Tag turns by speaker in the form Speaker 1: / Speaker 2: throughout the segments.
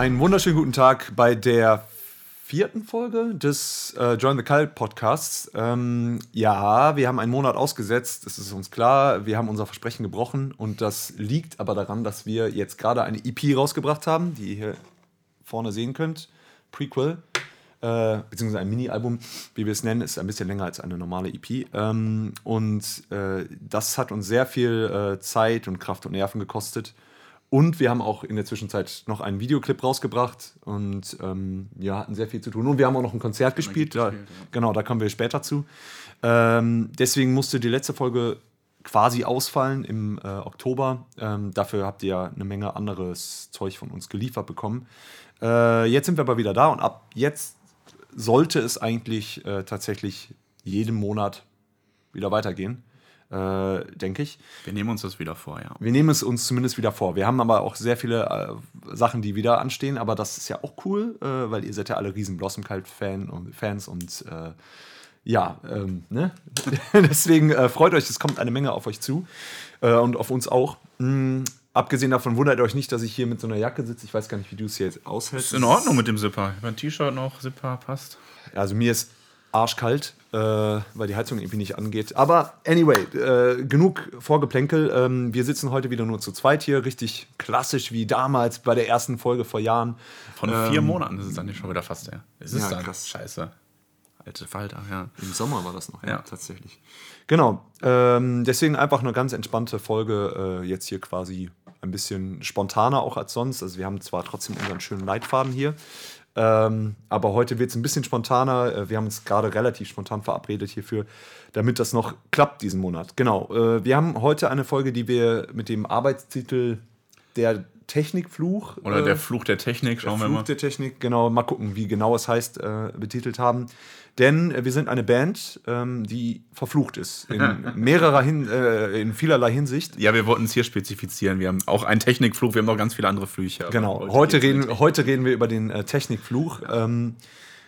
Speaker 1: Einen wunderschönen guten Tag bei der vierten Folge des äh, Join the Cult Podcasts. Ähm, ja, wir haben einen Monat ausgesetzt, das ist uns klar. Wir haben unser Versprechen gebrochen und das liegt aber daran, dass wir jetzt gerade eine EP rausgebracht haben, die ihr hier vorne sehen könnt. Prequel. Äh, beziehungsweise ein Mini-Album, wie wir es nennen, ist ein bisschen länger als eine normale EP. Ähm, und äh, das hat uns sehr viel äh, Zeit und Kraft und Nerven gekostet. Und wir haben auch in der Zwischenzeit noch einen Videoclip rausgebracht und ähm, ja, hatten sehr viel zu tun. Und wir haben auch noch ein Konzert gespielt. Da, gespielt ja. Genau, da kommen wir später zu. Ähm, deswegen musste die letzte Folge quasi ausfallen im äh, Oktober. Ähm, dafür habt ihr ja eine Menge anderes Zeug von uns geliefert bekommen. Äh, jetzt sind wir aber wieder da und ab jetzt sollte es eigentlich äh, tatsächlich jeden Monat wieder weitergehen äh, denke ich.
Speaker 2: Wir nehmen uns das wieder vor, ja.
Speaker 1: Wir nehmen es uns zumindest wieder vor. Wir haben aber auch sehr viele äh, Sachen, die wieder anstehen, aber das ist ja auch cool, äh, weil ihr seid ja alle riesen Blossom Cult-Fan und Fans und äh, ja, ähm, ne? deswegen äh, freut euch, es kommt eine Menge auf euch zu äh, und auf uns auch. Mhm. Abgesehen davon wundert euch nicht, dass ich hier mit so einer Jacke sitze. Ich weiß gar nicht, wie du es hier jetzt aushältst.
Speaker 2: Ist in Ordnung mit dem Zipper. Mein T-Shirt noch, Zipper passt.
Speaker 1: Also mir ist arschkalt, äh, weil die Heizung irgendwie nicht angeht. Aber anyway, äh, genug Vorgeplänkel. Ähm, wir sitzen heute wieder nur zu zweit hier, richtig klassisch wie damals bei der ersten Folge vor Jahren.
Speaker 2: Von ähm, vier Monaten ist es dann schon wieder fast her. Es ist ja, dann krass. scheiße. Alte Falter, ja.
Speaker 1: Im Sommer war das noch, ja, ja tatsächlich. Genau. Ähm, deswegen einfach eine ganz entspannte Folge, äh, jetzt hier quasi ein bisschen spontaner auch als sonst. Also wir haben zwar trotzdem unseren schönen Leitfaden hier, ähm, aber heute wird es ein bisschen spontaner. Äh, wir haben uns gerade relativ spontan verabredet hierfür, damit das noch klappt diesen Monat. Genau. Äh, wir haben heute eine Folge, die wir mit dem Arbeitstitel Der Technikfluch.
Speaker 2: Oder äh, der Fluch der Technik,
Speaker 1: schauen wir mal. Fluch der Technik, genau. Mal gucken, wie genau es heißt, äh, betitelt haben. Denn äh, wir sind eine Band, ähm, die verflucht ist. In mehrerer Hin äh, in vielerlei Hinsicht.
Speaker 2: Ja, wir wollten es hier spezifizieren. Wir haben auch einen Technikfluch, wir haben noch ganz viele andere Flüche.
Speaker 1: Genau, heute reden, heute reden wir über den äh, Technikfluch. Ähm,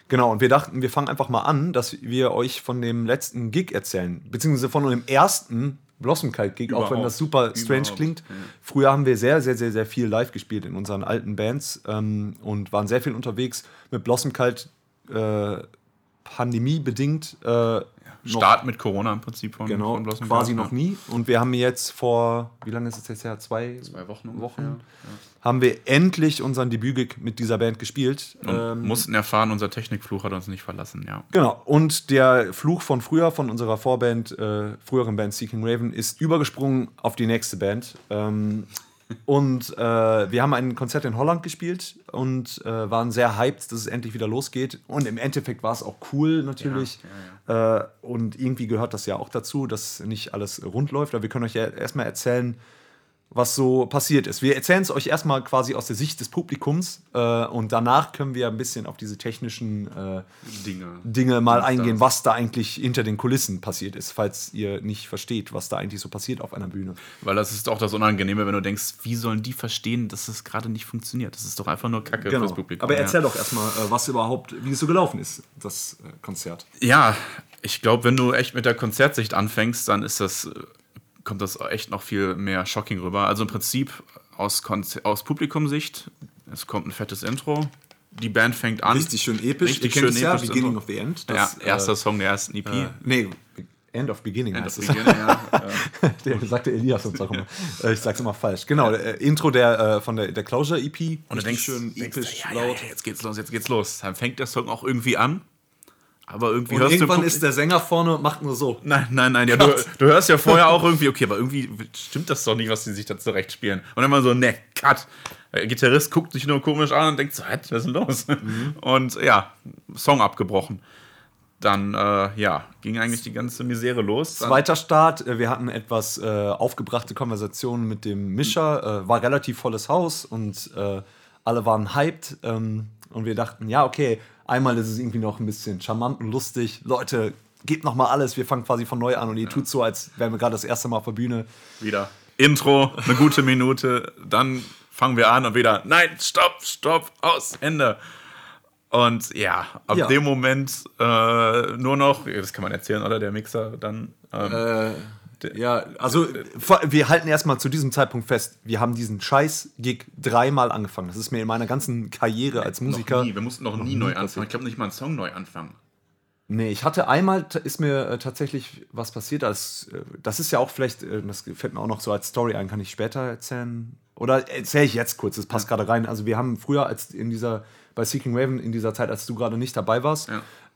Speaker 1: genau, und wir dachten, wir fangen einfach mal an, dass wir euch von dem letzten Gig erzählen. Beziehungsweise von dem ersten Blossom Kite Gig, auch wenn das super strange Überhaupt. klingt. Ja. Früher haben wir sehr, sehr, sehr, sehr viel live gespielt in unseren alten Bands ähm, und waren sehr viel unterwegs mit Blossom Kite. Äh, pandemiebedingt. Äh,
Speaker 2: Start mit Corona im Prinzip
Speaker 1: von, genau, von quasi noch nie. Und wir haben jetzt vor, wie lange ist es jetzt her? Zwei,
Speaker 2: Zwei Wochen,
Speaker 1: Wochen ja. haben wir endlich unseren Debütgig mit dieser Band gespielt.
Speaker 2: Und ähm, mussten erfahren, unser Technikfluch hat uns nicht verlassen, ja.
Speaker 1: Genau. Und der Fluch von früher, von unserer Vorband, äh, früheren Band Seeking Raven, ist übergesprungen auf die nächste Band. Ähm, und äh, wir haben ein Konzert in Holland gespielt und äh, waren sehr hyped, dass es endlich wieder losgeht. Und im Endeffekt war es auch cool natürlich. Ja, ja, ja. Äh, und irgendwie gehört das ja auch dazu, dass nicht alles rund läuft. Aber wir können euch ja erstmal erzählen, was so passiert ist. Wir erzählen es euch erstmal quasi aus der Sicht des Publikums äh, und danach können wir ein bisschen auf diese technischen äh, Dinge. Dinge mal eingehen, was da eigentlich hinter den Kulissen passiert ist, falls ihr nicht versteht, was da eigentlich so passiert auf einer Bühne.
Speaker 2: Weil das ist auch das Unangenehme, wenn du denkst, wie sollen die verstehen, dass es gerade nicht funktioniert? Das ist doch einfach nur Kacke genau. fürs
Speaker 1: Publikum. Aber erzähl ja. doch erstmal, äh, was überhaupt, wie es so gelaufen ist, das äh, Konzert.
Speaker 2: Ja, ich glaube, wenn du echt mit der Konzertsicht anfängst, dann ist das äh, kommt das echt noch viel mehr shocking rüber. Also im Prinzip aus, aus Publikumsicht, es kommt ein fettes Intro, die Band fängt an.
Speaker 1: Richtig schön episch.
Speaker 2: Richtig schön episch. Ja,
Speaker 1: Beginning of the End.
Speaker 2: Das, ja, erster äh, Song der ersten EP. Äh,
Speaker 1: nee, End of Beginning End heißt of Beginning, ja. der sagte Elias uns auch immer. Äh, ich sag's immer falsch. Genau, der, äh, Intro der, äh, von der, der Closure EP.
Speaker 2: Und du denkst schön episch, ja, laut. Ja, jetzt geht's los, jetzt geht's los. Dann fängt der Song auch irgendwie an. Aber irgendwie
Speaker 1: und hörst irgendwann du, ist der Sänger vorne und macht nur so.
Speaker 2: Nein, nein, nein. Ja, du, du, hörst ja vorher auch irgendwie, okay, aber irgendwie stimmt das doch nicht, was die sich da zurecht spielen. Und dann mal so, ne, cut. Der Gitarrist guckt sich nur komisch an und denkt so, was ist denn los? Mhm. Und ja, Song abgebrochen. Dann, äh, ja, ging eigentlich die ganze Misere los.
Speaker 1: Dann Zweiter Start, äh, wir hatten etwas äh, aufgebrachte Konversationen mit dem Mischer, äh, war relativ volles Haus und äh, alle waren hyped. Ähm, und wir dachten, ja, okay, Einmal ist es irgendwie noch ein bisschen charmant und lustig. Leute, gebt noch mal alles. Wir fangen quasi von neu an und ihr ja. tut so, als wären wir gerade das erste Mal auf der Bühne.
Speaker 2: Wieder Intro, eine gute Minute, dann fangen wir an und wieder nein, stopp, stopp, aus, Ende. Und ja, ab ja. dem Moment äh, nur noch, das kann man erzählen, oder der Mixer dann. Ähm,
Speaker 1: äh, Ja, also wir halten erstmal zu diesem Zeitpunkt fest, wir haben diesen Scheiß-Gig dreimal angefangen. Das ist mir in meiner ganzen Karriere als Musiker.
Speaker 2: Noch nie. Wir mussten noch, nie neu
Speaker 1: passiert.
Speaker 2: anfangen. Ich glaube nicht mal einen Song neu anfangen.
Speaker 1: Nee, ich hatte einmal, ist mir äh, tatsächlich was passiert. Das, äh, das ist ja auch vielleicht, äh, das fällt mir auch noch so als Story ein, kann ich später erzählen? Oder erzähle ich jetzt kurz, das passt gerade rein. Also wir haben früher als in dieser, bei Seeking Raven, in dieser Zeit, als du gerade nicht dabei warst,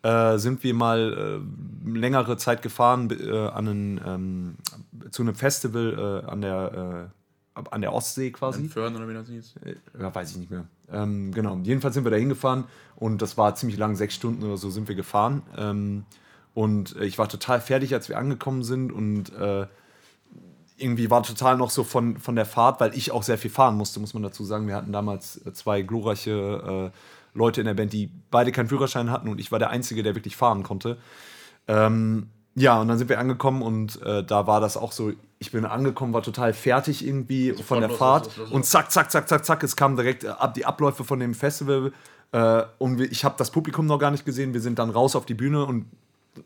Speaker 1: äh, sind wir mal äh, längere Zeit gefahren äh, an einen, ähm, zu einem Festival äh, an der äh, an der Ostsee quasi.
Speaker 2: Fördern oder wie das hieß.
Speaker 1: Ja, weiß ich nicht mehr. Ähm, genau. Jedenfalls sind wir da hingefahren und das war ziemlich lang, sechs Stunden oder so sind wir gefahren. Ähm, und ich war total fertig, als wir angekommen sind und äh, irgendwie war total noch so von, von der Fahrt, weil ich auch sehr viel fahren musste, muss man dazu sagen. Wir hatten damals zwei glorreiche äh, Leute in der Band, die beide keinen Führerschein hatten und ich war der Einzige, der wirklich fahren konnte. Ähm, ja, und dann sind wir angekommen und äh, da war das auch so, ich bin angekommen, war total fertig irgendwie von der
Speaker 2: los,
Speaker 1: Fahrt
Speaker 2: los, los,
Speaker 1: und zack, zack, zack, zack, zack, es kamen direkt äh, ab die Abläufe von dem Festival äh, und ich habe das Publikum noch gar nicht gesehen, wir sind dann raus auf die Bühne und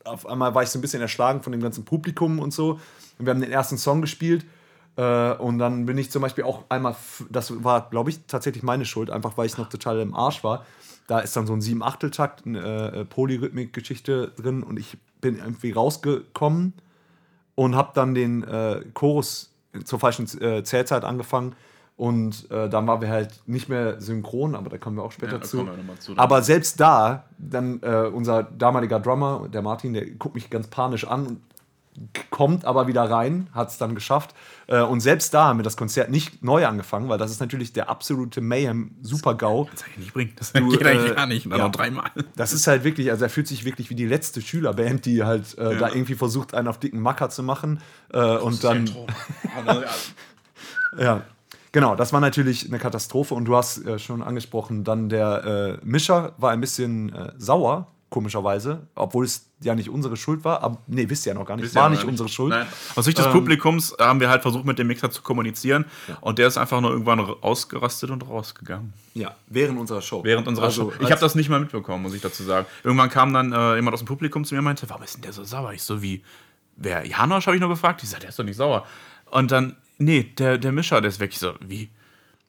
Speaker 1: auf einmal war ich so ein bisschen erschlagen von dem ganzen Publikum und so. Und wir haben den ersten Song gespielt äh, und dann bin ich zum Beispiel auch einmal, das war, glaube ich, tatsächlich meine Schuld, einfach weil ich noch total im Arsch war. Da ist dann so ein sieben Achteltakt, eine äh, Polyrhythmik-Geschichte drin und ich bin irgendwie rausgekommen und habe dann den äh, Chorus zur falschen äh, Zählzeit angefangen und äh, dann waren wir halt nicht mehr synchron, aber da kommen wir auch später
Speaker 2: Ja,
Speaker 1: zu.
Speaker 2: zu.
Speaker 1: Aber selbst da, dann äh, unser damaliger Drummer, der Martin, der guckt mich ganz panisch an und kommt aber wieder rein, hat es dann geschafft. Äh, und selbst da haben wir das Konzert nicht neu angefangen, weil das ist natürlich der absolute Mayhem, super GAU.
Speaker 2: Das eigentlich nicht bringen. Das
Speaker 1: Du,
Speaker 2: geht eigentlich
Speaker 1: äh,
Speaker 2: gar nicht.
Speaker 1: Ja.
Speaker 2: noch dreimal.
Speaker 1: Das ist halt wirklich, also er fühlt sich wirklich wie die letzte Schülerband, die halt äh, da irgendwie versucht, einen auf dicken Macker zu machen. Äh, und dann, ja, genau, das war natürlich eine Katastrophe. Und du hast äh, schon angesprochen, dann der äh, Mischer war ein bisschen äh, sauer, komischerweise, obwohl es ja nicht unsere Schuld war. Aber nee, wisst ihr ja noch gar nicht.
Speaker 2: Wisst
Speaker 1: war
Speaker 2: noch
Speaker 1: nicht unsere Schuld.
Speaker 2: Nein. Aus Sicht des
Speaker 1: Ähm,
Speaker 2: Publikums haben wir halt versucht, mit dem Mixer zu kommunizieren. Und der ist einfach nur irgendwann ausgerastet und rausgegangen.
Speaker 1: Ja, während unserer Show.
Speaker 2: Während unserer
Speaker 1: Also,
Speaker 2: Show. Ich habe das nicht mal mitbekommen, muss ich dazu sagen. Irgendwann kam dann äh, jemand aus dem Publikum zu mir und meinte, warum ist denn der so sauer? Ich so wie, wer? Janosch habe ich nur gefragt. Ich sag, der ist doch nicht sauer. Und dann, nee, der, der Mischer, der ist weg. Ich so, wie?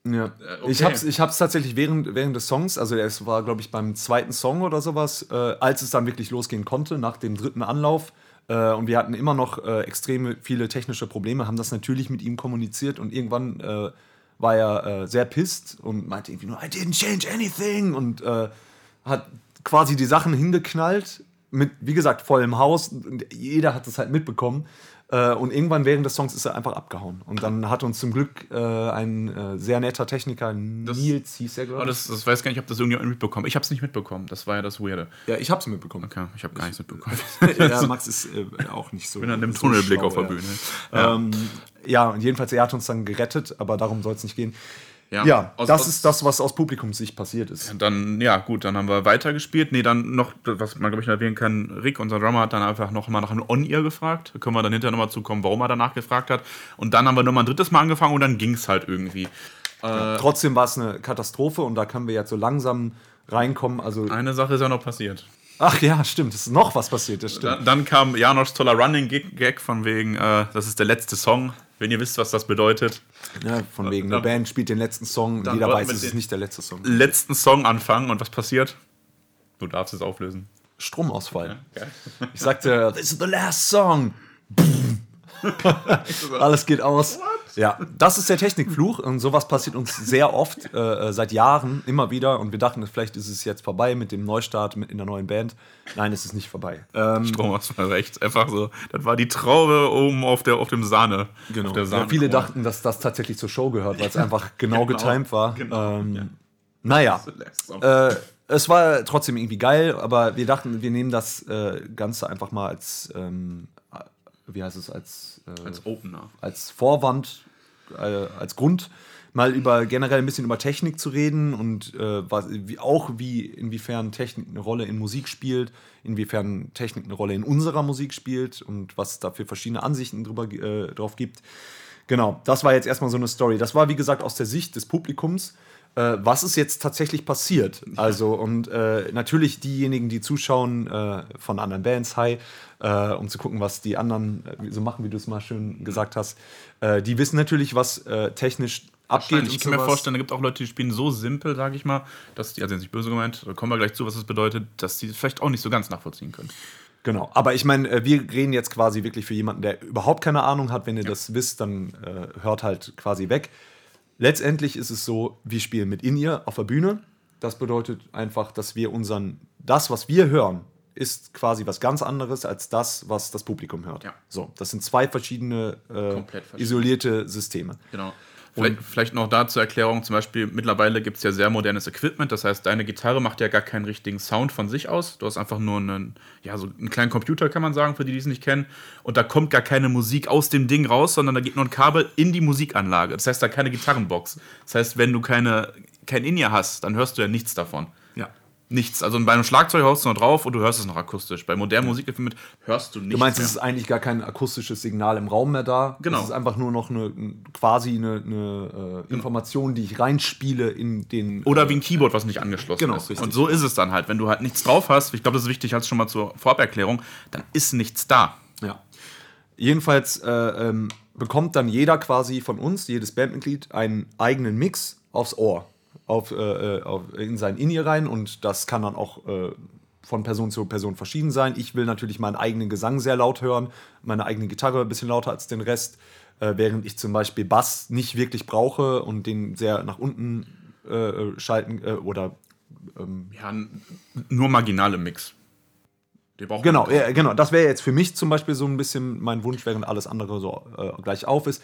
Speaker 1: Ja.
Speaker 2: Äh, okay.
Speaker 1: Ich hab's, ich hab's tatsächlich während, während des Songs, also es war, glaube ich, beim zweiten Song oder sowas, äh, als es dann wirklich losgehen konnte, nach dem dritten Anlauf. Äh, und wir hatten immer noch äh, extrem viele technische Probleme, haben das natürlich mit ihm kommuniziert und irgendwann äh, war er äh, sehr pisst und meinte irgendwie nur, I didn't change anything und hat quasi die Sachen hingeknallt mit, wie gesagt, vollem Haus und jeder hat es halt mitbekommen. Äh, und irgendwann während des Songs ist er einfach abgehauen. Und dann hat uns zum Glück äh, ein äh, sehr netter Techniker, Nils hieß er, glaube ich.
Speaker 2: das, das weiß gar nicht, ob das irgendjemand mitbekommen Ich habe es nicht mitbekommen. Das war ja das Weirde.
Speaker 1: Ja, ich hab's mitbekommen.
Speaker 2: Okay, ich habe gar nichts mitbekommen.
Speaker 1: ja, Max ist äh, auch nicht so.
Speaker 2: Ich bin an dem
Speaker 1: so
Speaker 2: Tunnelblick
Speaker 1: schlau,
Speaker 2: auf der. Bühne.
Speaker 1: Ja. Ähm, ja, und jedenfalls, er hat uns dann gerettet, aber darum soll es nicht gehen.
Speaker 2: Ja.
Speaker 1: Ja,
Speaker 2: Aus-
Speaker 1: das
Speaker 2: aus-
Speaker 1: ist das, was aus Publikumssicht passiert ist.
Speaker 2: Dann, ja, gut, dann haben wir weitergespielt. Nee, dann noch, was man, glaube ich, noch erwähnen kann, Rick, unser Drummer, hat dann einfach noch mal nach einem On-Ear gefragt. Da können wir dann hinterher nochmal zukommen, warum er danach gefragt hat. Und dann haben wir nochmal ein drittes Mal angefangen und dann ging es halt irgendwie.
Speaker 1: Trotzdem war es eine Katastrophe und da können wir jetzt so langsam reinkommen. Also,
Speaker 2: Eine Sache ist ja noch passiert.
Speaker 1: ach ja, stimmt, es ist noch was passiert, das stimmt.
Speaker 2: Dann, dann kam Janosch toller Running-Gag von wegen, äh, das ist der letzte Song. Wenn ihr wisst, was das bedeutet,
Speaker 1: Ja, von wegen, eine Band spielt den letzten Song jeder weiß, es ist nicht der letzte Song.
Speaker 2: letzten Song anfangen und was passiert? Du darfst es auflösen.
Speaker 1: Stromausfall.
Speaker 2: Geil.
Speaker 1: Ich sagte, this is the last song. Alles geht aus. Ja, das ist der Technikfluch und sowas passiert uns sehr oft, äh, seit Jahren, immer wieder. Und wir dachten, vielleicht ist es jetzt vorbei mit dem Neustart mit in der neuen Band. Nein, es ist nicht vorbei. Ähm,
Speaker 2: Stromausfall war echt einfach so. Das war die Traube oben auf, der, auf dem Sahne.
Speaker 1: genau.
Speaker 2: Der
Speaker 1: ja,
Speaker 2: Sahne
Speaker 1: viele dachten, dass das tatsächlich zur Show gehört, weil es einfach genau,
Speaker 2: Genau,
Speaker 1: getimt war.
Speaker 2: genau,
Speaker 1: ähm,
Speaker 2: ja.
Speaker 1: Naja, äh, es war trotzdem irgendwie geil, aber wir dachten, wir nehmen das äh, Ganze einfach mal als, ähm, wie heißt es, als, äh,
Speaker 2: Als Opener.
Speaker 1: als Vorwand, äh, als Grund, mal über generell ein bisschen über Technik zu reden und äh, was, wie, auch wie inwiefern Technik eine Rolle in Musik spielt, inwiefern Technik eine Rolle in unserer Musik spielt und was es da für verschiedene Ansichten drüber, äh, drauf gibt. Genau, das war jetzt erstmal so eine Story. Das war, wie gesagt, aus der Sicht des Publikums. Äh, was ist jetzt tatsächlich passiert. Also, und äh, natürlich diejenigen, die zuschauen äh, von anderen Bands, hi, äh, um zu gucken, was die anderen äh, so machen, wie du es mal schön gesagt hast, äh, die wissen natürlich, was technisch abgeht.
Speaker 2: Ich kann mir vorstellen, da gibt es auch Leute, die spielen so simpel, sage ich mal, dass die, also nicht böse gemeint, da kommen wir gleich zu, was das bedeutet, dass die vielleicht auch nicht so ganz nachvollziehen können.
Speaker 1: Genau, aber ich meine, wir reden jetzt quasi wirklich für jemanden, der überhaupt keine Ahnung hat. Wenn ihr ja. das wisst, dann äh, hört halt quasi weg. Letztendlich ist es so, wir spielen mit In-Ear auf der Bühne. Das bedeutet einfach, dass wir unseren, das, was wir hören, ist quasi was ganz anderes als das, was das Publikum hört. Ja. So, das sind zwei verschiedene äh, isolierte Systeme.
Speaker 2: Genau. Vielleicht, vielleicht, noch da zur Erklärung, zum Beispiel mittlerweile gibt es ja sehr modernes Equipment, das heißt, deine Gitarre macht ja gar keinen richtigen Sound von sich aus. Du hast einfach nur einen, ja, so einen kleinen Computer, kann man sagen, für die, die es nicht kennen. Und da kommt gar keine Musik aus dem Ding raus, sondern da geht nur ein Kabel in die Musikanlage. Das heißt, da keine Gitarrenbox. Das heißt, wenn du keine, kein In-Ear hast, dann hörst du ja nichts davon nichts. Also bei einem Schlagzeug haust du noch drauf und du hörst es noch akustisch. Bei modernen. Musikfilmen hörst du nichts.
Speaker 1: Du meinst, mehr. es ist eigentlich gar kein akustisches Signal im Raum mehr da. Genau. Es ist einfach nur noch eine quasi eine, eine äh, Information, die ich reinspiele in den.
Speaker 2: Oder wie ein Keyboard, was nicht angeschlossen genau, ist. Richtig. Und so ist es dann halt. Wenn du halt nichts drauf hast, ich glaube, das ist wichtig, als schon mal zur Voraberklärung, dann ist nichts da.
Speaker 1: Ja. Jedenfalls äh, ähm, bekommt dann jeder quasi von uns, jedes Bandmitglied, einen eigenen Mix aufs Ohr auf, äh, äh, auf, in sein In-Ear rein und das kann dann auch äh, von Person zu Person verschieden sein. Ich will natürlich meinen eigenen Gesang sehr laut hören, meine eigene Gitarre ein bisschen lauter als den Rest, äh, während ich zum Beispiel Bass nicht wirklich brauche und den sehr nach unten äh, schalten äh, oder
Speaker 2: ähm, ja, nur marginale Mix.
Speaker 1: Genau, ja, genau. Das wäre jetzt für mich zum Beispiel so ein bisschen mein Wunsch, während alles andere so gleich auf ist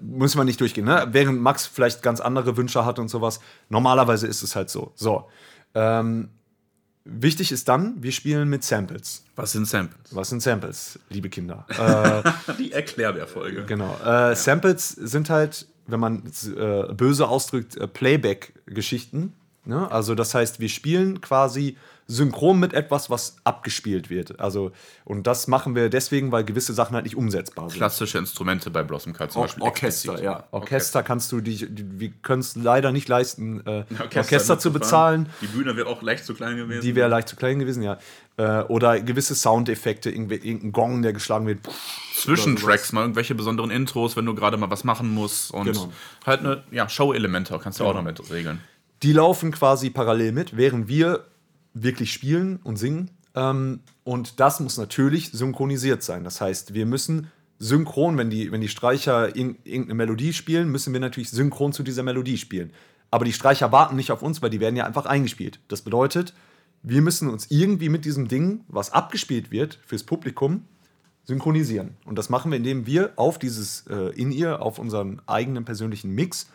Speaker 1: müssen wir nicht durchgehen, ne? Während Max vielleicht ganz andere Wünsche hat und sowas. Normalerweise ist es halt so. So. Ähm, wichtig ist dann, wir spielen mit Samples.
Speaker 2: Was sind Samples?
Speaker 1: Was sind Samples, liebe Kinder?
Speaker 2: Äh, Die Erklärbär-Folge.
Speaker 1: Genau. Äh, ja. Samples sind halt, wenn man äh, böse ausdrückt, äh, Playback-Geschichten. Ne? Also das heißt, wir spielen quasi synchron mit etwas, was abgespielt wird. Also, und das machen wir deswegen, weil gewisse Sachen halt nicht umsetzbar
Speaker 2: sind. Klassische Instrumente bei Blossom Card zum Or
Speaker 1: Beispiel. Orchester, explizit. ja. Orchester, Orchester kannst du, die, die wir können es leider nicht leisten, äh, Orchester, Orchester zu bezahlen.
Speaker 2: Die Bühne wäre auch leicht zu klein gewesen.
Speaker 1: Die wäre leicht zu klein gewesen, ja. Äh, oder gewisse Soundeffekte, irgendein Gong, der geschlagen wird.
Speaker 2: Zwischentracks, mal irgendwelche besonderen Intros, wenn du gerade mal was machen musst. Und genau. halt eine ja, Show-Elemente kannst du genau. auch damit regeln.
Speaker 1: Die laufen quasi parallel mit, während wir wirklich spielen und singen. Ähm, und das muss natürlich synchronisiert sein. Das heißt, wir müssen synchron, wenn die, wenn die Streicher in, irgendeine Melodie spielen, müssen wir natürlich synchron zu dieser Melodie spielen. Aber die Streicher warten nicht auf uns, weil die werden ja einfach eingespielt. Das bedeutet, wir müssen uns irgendwie mit diesem Ding, was abgespielt wird fürs Publikum, synchronisieren. Und das machen wir, indem wir auf dieses äh, In-Ear, auf unseren eigenen persönlichen Mix,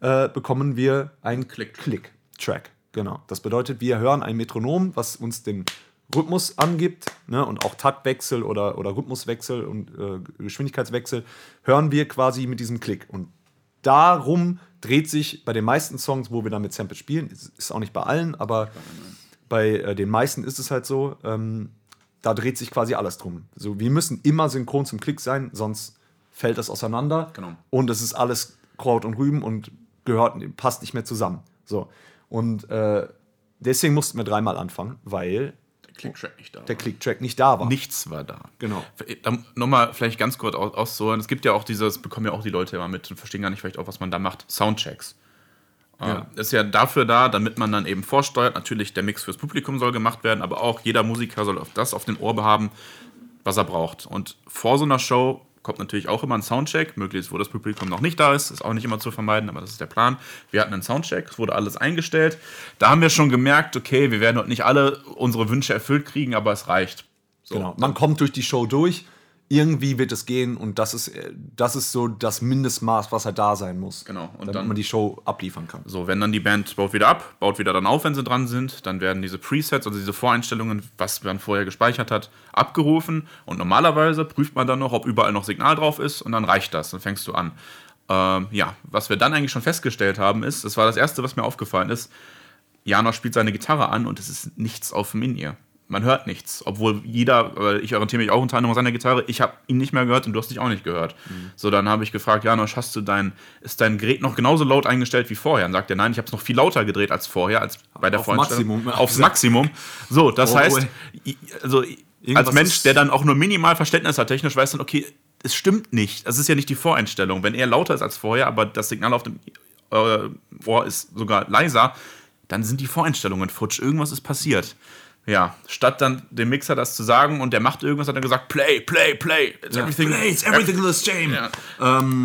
Speaker 1: äh, bekommen wir einen Click-Track. Genau. Das bedeutet, wir hören ein Metronom, was uns den Rhythmus angibt ne, und auch Taktwechsel oder, oder Rhythmuswechsel und äh, Geschwindigkeitswechsel, hören wir quasi mit diesem Klick. Und darum dreht sich bei den meisten Songs, wo wir damit Sample spielen, ist auch nicht bei allen, aber bei äh, den meisten ist es halt so, ähm, da dreht sich quasi alles drum. So, wir müssen immer synchron zum Klick sein, sonst fällt das auseinander.
Speaker 2: Genau.
Speaker 1: Und es ist alles Kraut und Rüben und gehört, passt nicht mehr zusammen. So. Und äh, deswegen mussten wir dreimal anfangen, weil
Speaker 2: der Clicktrack nicht da
Speaker 1: der Clicktrack nicht da war.
Speaker 2: Nichts war da.
Speaker 1: Genau.
Speaker 2: Nochmal vielleicht ganz kurz aus, auszuholen. Es gibt ja auch dieses, bekommen ja auch die Leute immer mit und verstehen gar nicht vielleicht auch, was man da macht. Soundchecks. Ähm, ja. Ist ja dafür da, damit man dann eben vorsteuert. Natürlich, der Mix fürs Publikum soll gemacht werden, aber auch jeder Musiker soll auf das auf den Ohr haben, was er braucht. Und vor so einer Show kommt natürlich auch immer ein Soundcheck, möglichst wo das Publikum noch nicht da ist, ist auch nicht immer zu vermeiden, aber das ist der Plan. Wir hatten einen Soundcheck, es wurde alles eingestellt. Da haben wir schon gemerkt, okay, wir werden dort nicht alle unsere Wünsche erfüllt kriegen, aber es reicht.
Speaker 1: So. Genau. Man kommt durch die Show durch irgendwie wird es gehen und das ist, das ist so das Mindestmaß, was halt da sein muss.
Speaker 2: Genau.
Speaker 1: Und damit dann, man die Show abliefern kann.
Speaker 2: So, wenn dann die Band baut wieder ab, baut wieder dann auf, wenn sie dran sind, dann werden diese Presets, also diese Voreinstellungen, was man vorher gespeichert hat, abgerufen und normalerweise prüft man dann noch, ob überall noch Signal drauf ist und dann reicht das, dann fängst du an. Ähm, ja, was wir dann eigentlich schon festgestellt haben, ist, das war das Erste, was mir aufgefallen ist, Janosch spielt seine Gitarre an und es ist nichts auf dem In-Ear man hört nichts. Obwohl jeder, weil ich orientiere mich auch unter anderem an seiner Gitarre, ich habe ihn nicht mehr gehört und du hast dich auch nicht gehört. Mhm. So, dann habe ich gefragt, Janosch, hast du dein, ist dein Gerät noch genauso laut eingestellt wie vorher? Und sagt er, nein, ich habe es noch viel lauter gedreht als vorher, als bei der
Speaker 1: Auf Maximum.
Speaker 2: Aufs Maximum. So, das
Speaker 1: Oh,
Speaker 2: heißt,
Speaker 1: oh.
Speaker 2: also als Mensch, der dann auch nur minimal Verständnis hat technisch, weiß dann, okay, es stimmt nicht. Das ist ja nicht die Voreinstellung. Wenn er lauter ist als vorher, aber das Signal auf dem äh, Ohr ist sogar leiser, dann sind die Voreinstellungen futsch. Irgendwas ist passiert. Ja, statt dann dem Mixer das zu sagen und der macht irgendwas, hat er gesagt, play, play, play. It's everything,
Speaker 1: Play, it's everything in this game.
Speaker 2: Ja,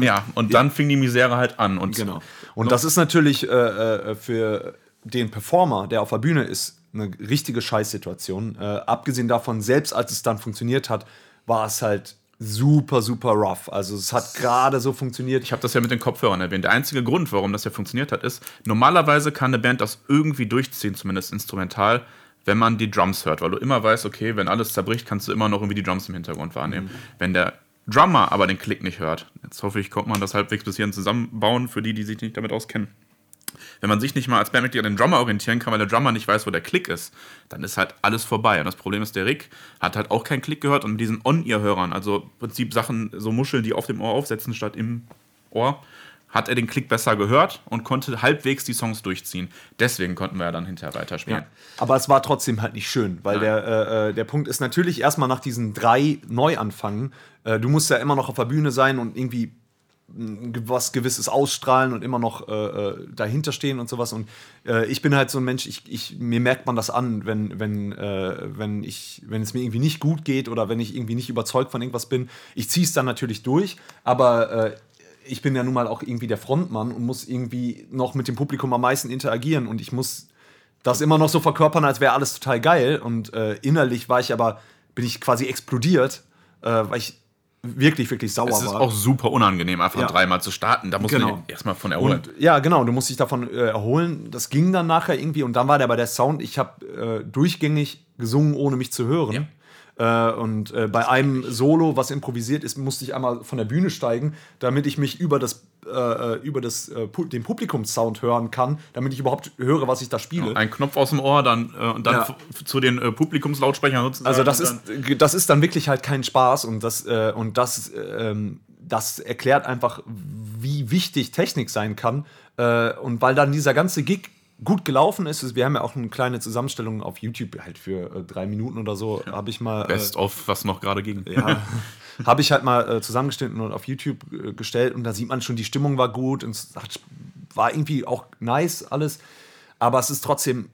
Speaker 2: ja und dann fing die Misere halt an. Und
Speaker 1: Genau. Und das ist natürlich äh, äh, für den Performer, der auf der Bühne ist, eine richtige Scheißsituation. Äh, abgesehen davon, selbst als es dann funktioniert hat, war es halt super, super rough. Also es hat gerade so funktioniert.
Speaker 2: Ich habe das ja mit den Kopfhörern erwähnt. Der einzige Grund, warum das ja funktioniert hat, ist, normalerweise kann eine Band das irgendwie durchziehen, zumindest instrumental, wenn man die Drums hört, weil du immer weißt, okay, wenn alles zerbricht, kannst du immer noch irgendwie die Drums im Hintergrund wahrnehmen. Wenn der Drummer aber den Klick nicht hört, jetzt hoffe ich, kommt man das halbwegs bis hierhin zusammenbauen, für die, die sich nicht damit auskennen. Wenn man sich nicht mal als Bandmitglied an den Drummer orientieren kann, weil der Drummer nicht weiß, wo der Klick ist, dann ist halt alles vorbei. Und das Problem ist, der Rick hat halt auch keinen Klick gehört und mit diesen On-Ear-Hörern, also im Prinzip Sachen, so Muscheln, die auf dem Ohr aufsetzen statt im Ohr, hat er den Klick besser gehört und konnte halbwegs die Songs durchziehen. Deswegen konnten wir ja dann hinterher weiterspielen.
Speaker 1: Ja. Aber es war trotzdem halt nicht schön, weil der, äh, äh, der Punkt ist natürlich erstmal nach diesen drei Neuanfangen, äh, du musst ja immer noch auf der Bühne sein und irgendwie mh, was Gewisses ausstrahlen und immer noch äh, äh, dahinter stehen und sowas. Und äh, ich bin halt so ein Mensch, ich, ich, mir merkt man das an, wenn, wenn, äh, wenn, ich, wenn es mir irgendwie nicht gut geht oder wenn ich irgendwie nicht überzeugt von irgendwas bin. Ich ziehe es dann natürlich durch, aber äh, ich bin ja nun mal auch irgendwie der Frontmann und muss irgendwie noch mit dem Publikum am meisten interagieren und ich muss das immer noch so verkörpern, als wäre alles total geil. Und äh, innerlich war ich aber, bin ich quasi explodiert, äh, weil ich wirklich, wirklich sauer
Speaker 2: Es ist
Speaker 1: war.
Speaker 2: auch super unangenehm, einfach
Speaker 1: Ja.
Speaker 2: dreimal zu starten. Da muss
Speaker 1: Genau.
Speaker 2: man erstmal von erholen.
Speaker 1: Und ja, genau, du musst dich davon äh, erholen. Das ging dann nachher irgendwie und dann war der bei der Sound. Ich habe äh, durchgängig gesungen, ohne mich zu hören. Äh, und äh, bei einem Solo, was improvisiert ist, musste ich einmal von der Bühne steigen, damit ich mich über das äh, über das äh, den Publikumssound hören kann, damit ich überhaupt höre, was ich da spiele.
Speaker 2: Ein Knopf aus dem Ohr, dann äh, und dann
Speaker 1: Ja.
Speaker 2: zu den äh, Publikumslautsprechern sozusagen.
Speaker 1: Also das ist,
Speaker 2: dann-
Speaker 1: das ist dann wirklich halt kein Spaß und das, äh, und das, ähm, das erklärt einfach, wie wichtig Technik sein kann. Äh, und weil dann dieser ganze Gig gut gelaufen ist, wir haben ja auch eine kleine Zusammenstellung auf YouTube halt für äh, drei Minuten oder so, habe ich mal. Äh,
Speaker 2: Best of, was noch gerade ging.
Speaker 1: ja, habe ich halt mal äh, zusammengeschnitten und auf YouTube äh, gestellt und da sieht man schon, die Stimmung war gut und es hat, war irgendwie auch nice alles, aber es ist trotzdem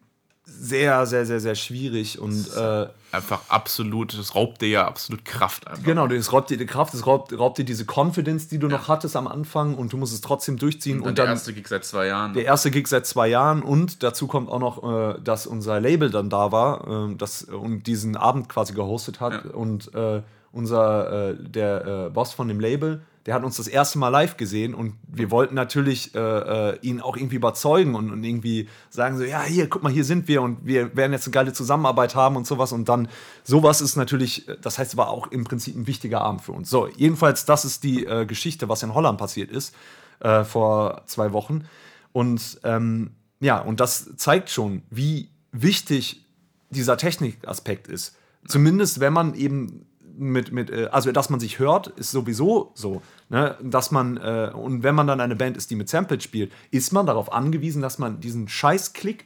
Speaker 1: sehr, sehr, sehr, sehr schwierig und äh,
Speaker 2: Einfach absolut, das raubt dir ja absolut Kraft. Einfach.
Speaker 1: Genau, das raubt dir die Kraft, das raubt, raubt dir diese Confidence, die du noch hattest am Anfang und du musst es trotzdem durchziehen. Und,
Speaker 2: Und
Speaker 1: dann
Speaker 2: der erste Gig seit zwei Jahren.
Speaker 1: der erste Gig seit zwei Jahren und dazu kommt auch noch, äh, dass unser Label dann da war äh, das, und diesen Abend quasi gehostet hat
Speaker 2: Ja.
Speaker 1: und äh, unser, äh, der äh, Boss von dem Label, der hat uns das erste Mal live gesehen und wir wollten natürlich äh, äh, ihn auch irgendwie überzeugen und, und irgendwie sagen so, ja, hier, guck mal, hier sind wir und wir werden jetzt eine geile Zusammenarbeit haben und sowas und dann sowas ist natürlich, äh, das heißt, war auch im Prinzip ein wichtiger Abend für uns. So, jedenfalls, das ist die äh, Geschichte, was in Holland passiert ist äh, vor zwei Wochen und ähm, ja, und das zeigt schon, wie wichtig dieser Technikaspekt ist. Zumindest wenn man eben mit, mit äh, also dass man sich hört, ist sowieso so. Ne? Dass man, äh, und wenn man dann eine Band ist, die mit Samples spielt, ist man darauf angewiesen, dass man diesen Scheiß-Klick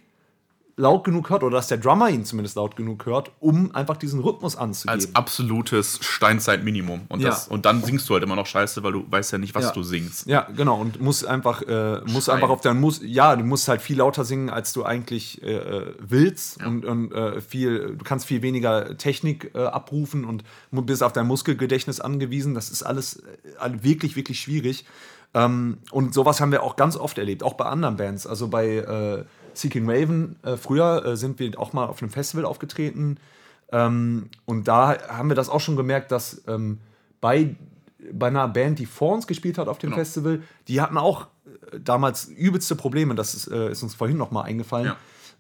Speaker 1: laut genug hört oder dass der Drummer ihn zumindest laut genug hört, um einfach diesen Rhythmus anzugeben.
Speaker 2: als absolutes Steinzeit-Minimum. Und,
Speaker 1: Ja.
Speaker 2: das- und dann singst du halt immer noch scheiße, weil du weißt ja nicht, was
Speaker 1: Ja.
Speaker 2: du singst.
Speaker 1: Ja, genau. Und muss einfach, äh, muss
Speaker 2: Schreien.
Speaker 1: einfach auf deinen muss, ja, du musst halt viel lauter singen, als du eigentlich äh, willst. Und, und äh, viel, du kannst viel weniger Technik äh, abrufen und bist auf dein Muskelgedächtnis angewiesen. Das ist alles äh, wirklich, wirklich schwierig. Ähm, und sowas haben wir auch ganz oft erlebt, auch bei anderen Bands. Also bei äh, Seeking Raven, äh, früher äh, sind wir auch mal auf einem Festival aufgetreten. Ähm, und da haben wir das auch schon gemerkt, dass ähm, bei, bei einer Band, die vor uns gespielt hat auf dem
Speaker 2: Genau.
Speaker 1: Festival, die hatten auch äh, damals übelste Probleme. Das ist, äh, ist uns vorhin noch mal eingefallen.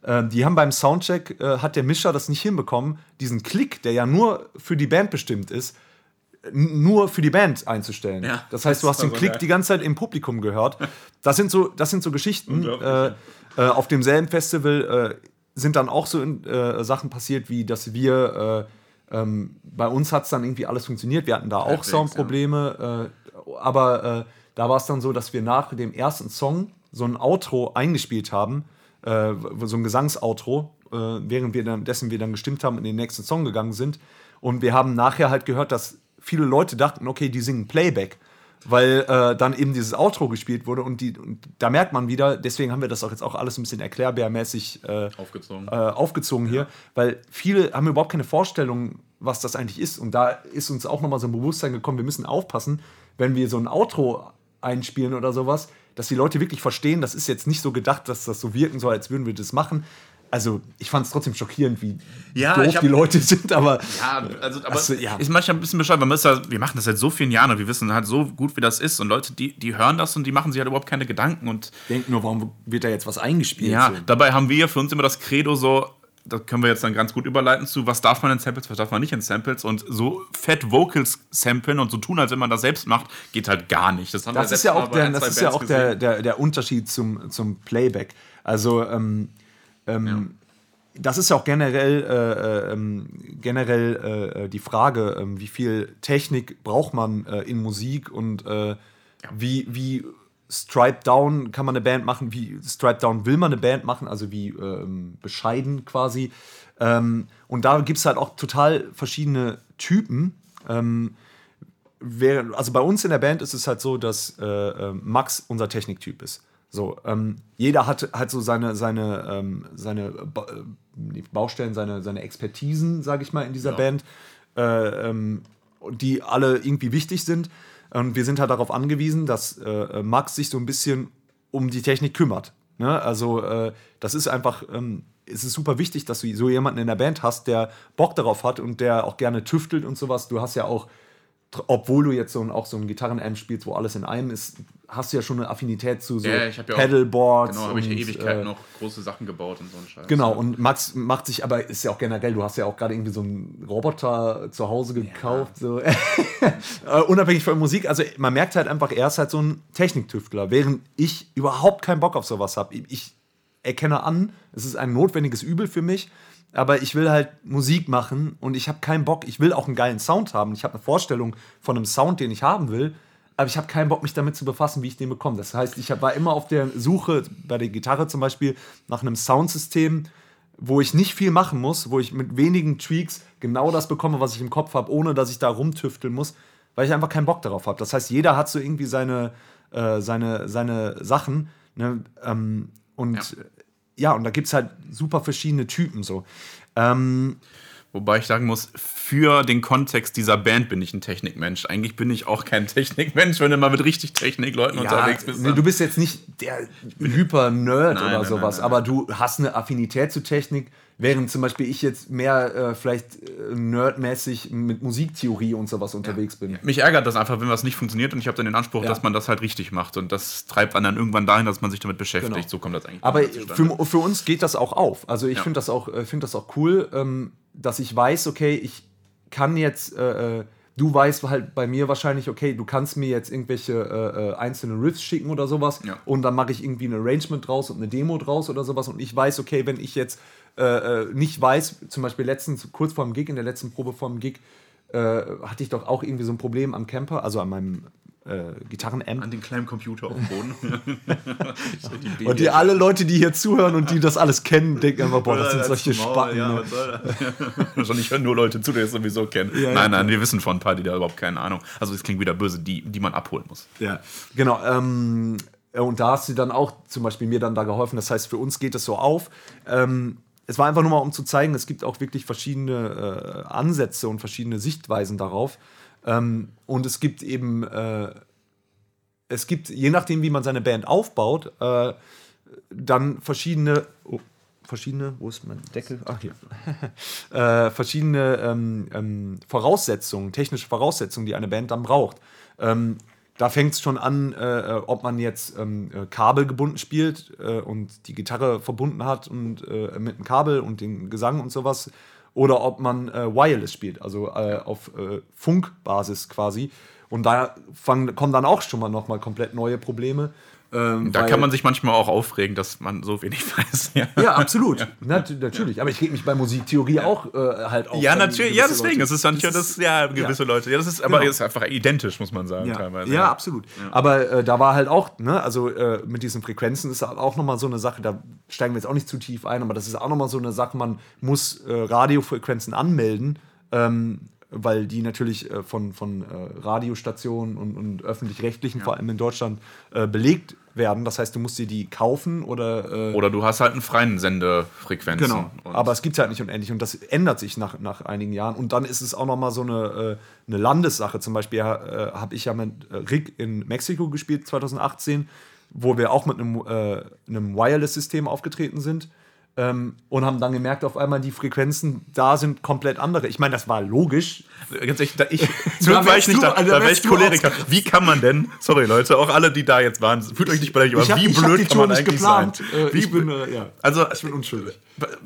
Speaker 1: Ähm, die haben beim Soundcheck, äh, hat der Mischer das nicht hinbekommen, diesen Klick, der ja nur für die Band bestimmt ist, nur für die Band einzustellen.
Speaker 2: Ja,
Speaker 1: das heißt, du hast den Klick
Speaker 2: geil.
Speaker 1: die ganze Zeit im Publikum gehört. Das sind so, das sind so Geschichten. Äh, äh, auf demselben Festival äh, sind dann auch so äh, Sachen passiert, wie dass wir, äh, ähm, bei uns hat es dann irgendwie alles funktioniert. Wir hatten da auch
Speaker 2: Halbwegs,
Speaker 1: Soundprobleme, äh, aber da war es dann so, dass wir nach dem ersten Song so ein Outro eingespielt haben, so ein Gesangsoutro, äh, während wir dann, dessen wir dann gestimmt haben und in den nächsten Song gegangen sind. Und wir haben nachher halt gehört, dass viele Leute dachten, okay, die singen Playback weil äh, dann eben dieses Outro gespielt wurde und, die, und da merkt man wieder, deswegen haben wir das auch jetzt auch alles ein bisschen erklärbärmäßig äh,
Speaker 2: Aufgezogen.
Speaker 1: äh, aufgezogen hier, weil viele haben überhaupt keine Vorstellung, was das eigentlich ist und da ist uns auch nochmal so ein Bewusstsein gekommen, wir müssen aufpassen, wenn wir so ein Outro einspielen oder sowas, dass die Leute wirklich verstehen, das ist jetzt nicht so gedacht, dass das so wirken soll, als würden wir das machen. Also, ich fand es trotzdem schockierend, wie
Speaker 2: Ja,
Speaker 1: doof
Speaker 2: hab-
Speaker 1: die Leute sind, aber
Speaker 2: Ja, also, aber
Speaker 1: Also, ja.
Speaker 2: ist manchmal ein bisschen bescheuert. weil ja, wir machen das seit so vielen Jahren und wir wissen halt so gut, wie das ist. Und Leute, die, die hören das und die machen sich halt überhaupt keine Gedanken. Und
Speaker 1: denken nur, warum wird da jetzt was eingespielt?
Speaker 2: ja,
Speaker 1: So.
Speaker 2: dabei haben wir für uns immer das Credo so, da können wir jetzt dann ganz gut überleiten zu, was darf man in Samples, was darf man nicht in Samples. Und so fett Vocals samplen und so tun, als wenn man das selbst macht, geht halt gar nicht. Das,
Speaker 1: Das ist ja auch, der, das ist ja auch der, der, der Unterschied zum, zum Playback. Also, ähm, ähm, das ist ja auch generell, äh, äh, ähm, generell äh, die Frage, ähm, wie viel Technik braucht man äh, in Musik und äh, wie, wie Stripe Down kann man eine Band machen, wie Stripe Down will man eine Band machen, also wie ähm, bescheiden quasi. Ähm, und da gibt es halt auch total verschiedene Typen. Ähm, während, also bei uns in der Band ist es halt so, dass äh, äh, Max unser Techniktyp ist. So, ähm, jeder hat halt so seine, seine, ähm, seine ba äh, Baustellen, seine, seine Expertisen, sage ich mal, in dieser
Speaker 2: Ja.
Speaker 1: Band, äh, ähm, die alle irgendwie wichtig sind. Und wir sind halt darauf angewiesen, dass äh, Max sich so ein bisschen um die Technik kümmert. Ne? Also äh, das ist einfach, ähm, es ist super wichtig, dass du so jemanden in der Band hast, der Bock darauf hat und der auch gerne tüftelt und sowas. Du hast ja auch, obwohl du jetzt so ein, auch so ein Gitarrenamp spielst, wo alles in einem ist, hast du ja schon eine Affinität zu so
Speaker 2: Ja, ja
Speaker 1: Pedalboards.
Speaker 2: Genau, habe ich
Speaker 1: und,
Speaker 2: Ewigkeiten
Speaker 1: äh,
Speaker 2: noch große Sachen gebaut und so ein Scheiß.
Speaker 1: Genau, und Max macht sich aber, ist ja auch generell, du hast ja auch gerade irgendwie so einen Roboter zu Hause gekauft, so. Äh, unabhängig von Musik, also man merkt halt einfach, er ist halt so ein Techniktüftler, während ich überhaupt keinen Bock auf sowas habe. Ich erkenne an, es ist ein notwendiges Übel für mich, aber ich will halt Musik machen und ich habe keinen Bock, ich will auch einen geilen Sound haben. Ich habe eine Vorstellung von einem Sound, den ich haben will, aber ich habe keinen Bock, mich damit zu befassen, wie ich den bekomme. Das heißt, ich war immer auf der Suche, bei der Gitarre zum Beispiel, nach einem Soundsystem, wo ich nicht viel machen muss, wo ich mit wenigen Tweaks genau das bekomme, was ich im Kopf habe, ohne dass ich da rumtüfteln muss, weil ich einfach keinen Bock darauf habe. Das heißt, jeder hat so irgendwie seine, äh, seine, seine Sachen. Ne? Ähm, und
Speaker 2: Ja.
Speaker 1: Ja. und da gibt es halt super verschiedene Typen so. Ähm,
Speaker 2: Wobei ich sagen muss, für den Kontext dieser Band bin ich ein Technikmensch. Eigentlich bin ich auch kein Technikmensch, wenn du mal mit richtig Technikleuten unterwegs bist.
Speaker 1: nee, du bist jetzt nicht der Hyper-Nerd oder
Speaker 2: nein,
Speaker 1: sowas,
Speaker 2: nein, nein,
Speaker 1: aber du hast eine Affinität zu Technik, während zum Beispiel ich jetzt mehr äh, vielleicht äh, nerdmäßig mit Musiktheorie und sowas unterwegs bin.
Speaker 2: Mich ärgert das einfach, wenn was nicht funktioniert und ich habe dann den Anspruch,
Speaker 1: Ja.
Speaker 2: dass man das halt richtig macht. Und das treibt einen dann irgendwann dahin, dass man sich damit beschäftigt.
Speaker 1: Genau.
Speaker 2: So kommt das eigentlich.
Speaker 1: Aber für, für uns geht das auch auf. Also ich
Speaker 2: Ja.
Speaker 1: finde das, auch, äh, find das auch cool, ähm, dass ich weiß, okay, ich kann jetzt, äh, äh, du weißt halt bei mir wahrscheinlich, okay, du kannst mir jetzt irgendwelche äh, äh, einzelne Riffs schicken oder sowas
Speaker 2: Ja.
Speaker 1: und dann mache ich irgendwie ein Arrangement draus und eine Demo draus oder sowas und ich weiß, okay, wenn ich jetzt äh, äh, nicht weiß, zum Beispiel letztens, kurz vor dem Gig, in der letzten Probe vor dem Gig, hatte ich doch auch irgendwie so ein Problem am Camper, also an meinem äh, Gitarrenamp.
Speaker 2: An den kleinen Computer auf dem Boden.
Speaker 1: Und die alle Leute, die hier zuhören und die das alles kennen, denken einfach, boah, das sind solche Spacken.
Speaker 2: Ja,
Speaker 1: ne?
Speaker 2: was soll hören nur Leute zu, die das sowieso kennen.
Speaker 1: Ja, ja,
Speaker 2: nein, nein, wir wissen von ein paar, die da überhaupt keine Ahnung. Also das klingt wieder böse, die, die man abholen muss.
Speaker 1: Ja, genau. Ähm, äh, und da hast du dann auch zum Beispiel mir dann da geholfen. Das heißt, für uns geht es so auf. Ähm, es war einfach nur mal, um zu zeigen, es gibt auch wirklich verschiedene äh, Ansätze und verschiedene Sichtweisen darauf. Ähm, und es gibt eben, äh, es gibt, je nachdem, wie man seine Band aufbaut, äh, dann verschiedene. Oh, verschiedene, wo ist mein Deckel? Ach, hier. äh, verschiedene ähm, ähm, Voraussetzungen, technische Voraussetzungen, die eine Band dann braucht. Ähm, da fängt es schon an, äh, ob man jetzt ähm, äh, kabelgebunden spielt äh, und die Gitarre verbunden hat und äh, mit dem Kabel und dem Gesang und sowas, oder ob man äh, wireless spielt, also äh, auf äh, Funkbasis quasi. Und da fangen, kommen dann auch schon mal nochmal komplett neue Probleme. Ähm,
Speaker 2: Da kann man sich manchmal auch aufregen, dass man so wenig weiß. Ja,
Speaker 1: Ja, absolut. Nat natürlich. Aber ich reg mich bei Musiktheorie auch äh, halt auf.
Speaker 2: Ja, natürlich, ja, deswegen.
Speaker 1: Leute-
Speaker 2: Das ist ja nicht nur das, ja, gewisse Leute. Ja, das ist, aber
Speaker 1: Genau.
Speaker 2: ist einfach identisch, muss man sagen,
Speaker 1: Ja,
Speaker 2: teilweise.
Speaker 1: ja, absolut. Aber äh, da war halt auch, ne, also äh, mit diesen Frequenzen ist halt auch nochmal so eine Sache, da steigen wir jetzt auch nicht zu tief ein, aber das ist auch nochmal so eine Sache, man muss äh, Radiofrequenzen anmelden, ähm, weil die natürlich äh, von, von äh, Radiostationen und, und öffentlich-rechtlichen, vor allem in Deutschland, äh, belegt werden. Das heißt, du musst dir die kaufen oder.
Speaker 2: Oder du hast halt einen freien Sendefrequenzen.
Speaker 1: Genau, aber es gibt es halt nicht unendlich und das ändert sich nach, nach einigen Jahren. Und dann ist es auch nochmal so eine, eine Landessache. Zum Beispiel habe ich ja mit Rick in Mexiko gespielt 2018, wo wir auch mit einem, einem Wireless-System aufgetreten sind. Ähm, und haben dann gemerkt, auf einmal die Frequenzen da sind komplett andere. Ich meine, das war logisch.
Speaker 2: Ganz ehrlich, da, ich,
Speaker 1: Da
Speaker 2: war ich nicht
Speaker 1: du-
Speaker 2: da,
Speaker 1: also
Speaker 2: da wäre ich Choleriker. Wie kann man denn, sorry Leute, auch alle, die da jetzt waren, fühlt euch nicht beleidigt, aber
Speaker 1: Ich hab-
Speaker 2: wie blöd kann man eigentlich
Speaker 1: geplant.
Speaker 2: sein?
Speaker 1: Äh,
Speaker 2: Wie
Speaker 1: ich bin, äh, ja.
Speaker 2: Also,
Speaker 1: Ich bin unschuldig.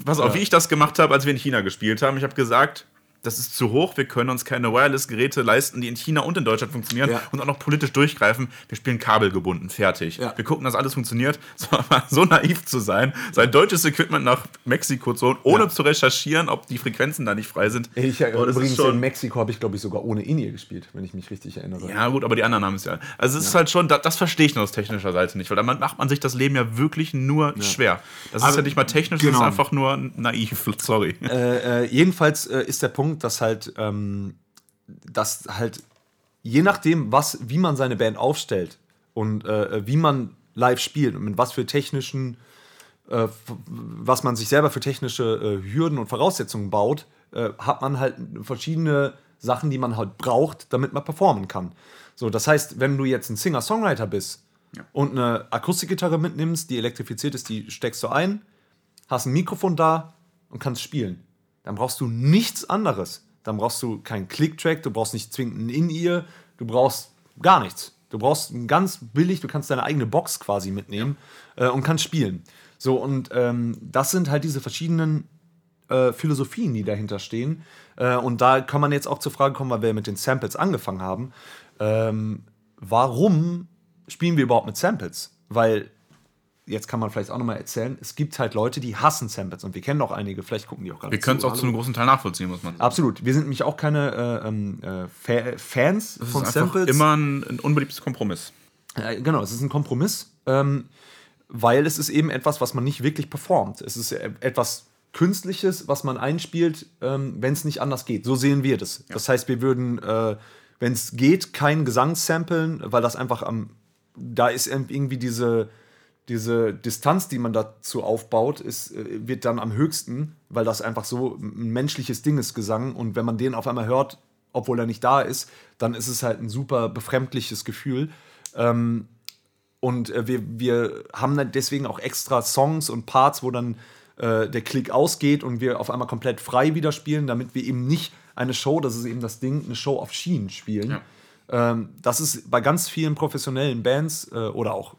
Speaker 2: pass auf, wie ich das gemacht habe, als wir in China gespielt haben. Ich habe gesagt, das ist zu hoch, wir können uns keine Wireless-Geräte leisten, die in China und in Deutschland funktionieren
Speaker 1: Ja.
Speaker 2: und auch noch politisch durchgreifen. Wir spielen kabelgebunden, fertig.
Speaker 1: Ja.
Speaker 2: Wir gucken, dass alles funktioniert. So, so naiv zu sein, sein deutsches Equipment nach Mexiko zu holen, ohne
Speaker 1: Ja.
Speaker 2: zu recherchieren, ob die Frequenzen da nicht frei sind.
Speaker 1: Ich,
Speaker 2: Oh, das ist
Speaker 1: übrigens
Speaker 2: schon-
Speaker 1: in Mexiko habe ich, glaube ich, sogar ohne In-Ear gespielt, wenn ich mich richtig erinnere.
Speaker 2: Ja, gut, aber die anderen haben es ja. Also es ist halt schon, das, das verstehe ich nur aus technischer Seite nicht, weil da macht man sich das Leben ja wirklich nur schwer. Das ist
Speaker 1: Aber-
Speaker 2: ja nicht mal technisch, das
Speaker 1: genau.
Speaker 2: ist einfach nur naiv. Sorry.
Speaker 1: Äh, äh, jedenfalls äh, ist der Punkt, dass halt, ähm, dass halt je nachdem, was, wie man seine Band aufstellt und äh, wie man live spielt und mit was für technischen, äh, was man sich selber für technische äh, Hürden und Voraussetzungen baut, äh, hat man halt verschiedene Sachen, die man halt braucht, damit man performen kann. So, das heißt, wenn du jetzt ein Singer-Songwriter bist und eine Akustikgitarre mitnimmst, die elektrifiziert ist, die steckst du ein, hast ein Mikrofon da und kannst spielen. Dann brauchst du nichts anderes. Dann brauchst du keinen Click-Track, du brauchst nicht zwingend ein In-Ear, du brauchst gar nichts. Du brauchst ganz billig, du kannst deine eigene Box quasi mitnehmen äh, und kannst spielen. So, und ähm, das sind halt diese verschiedenen äh, Philosophien, die dahinter stehen. Äh, und da kann man jetzt auch zur Frage kommen, weil wir mit den Samples angefangen haben. Ähm, warum spielen wir überhaupt mit Samples? Weil jetzt kann man vielleicht auch nochmal erzählen, es gibt halt Leute, die hassen Samples und wir kennen auch einige, vielleicht gucken die auch gerade
Speaker 2: Wir können es auch zu einem großen Teil nachvollziehen, muss man sagen.
Speaker 1: Absolut. Wir sind nämlich auch keine äh, ähm, äh, Fa Fans
Speaker 2: Das
Speaker 1: von
Speaker 2: ist
Speaker 1: Samples.
Speaker 2: immer ein, ein unbeliebtes Kompromiss.
Speaker 1: Äh, genau, es ist ein Kompromiss, ähm, weil es ist eben etwas, was man nicht wirklich performt. Es ist etwas Künstliches, was man einspielt, ähm, wenn es nicht anders geht. So sehen wir das. Das heißt, wir würden, äh, wenn es geht, keinen Gesang samplen, weil das einfach am, da ist irgendwie diese, diese Distanz, die man dazu aufbaut, ist, äh, wird dann am höchsten, weil das einfach so ein menschliches Ding ist, Gesang. Und wenn man den auf einmal hört, obwohl er nicht da ist, dann ist es halt ein super befremdliches Gefühl. Ähm, und äh, wir, wir haben dann deswegen auch extra Songs und Parts, wo dann äh, der Klick ausgeht und wir auf einmal komplett frei wieder spielen, damit wir eben nicht eine Show, das ist eben das Ding, eine Show auf Schienen spielen. Ähm, das ist bei ganz vielen professionellen Bands äh, oder auch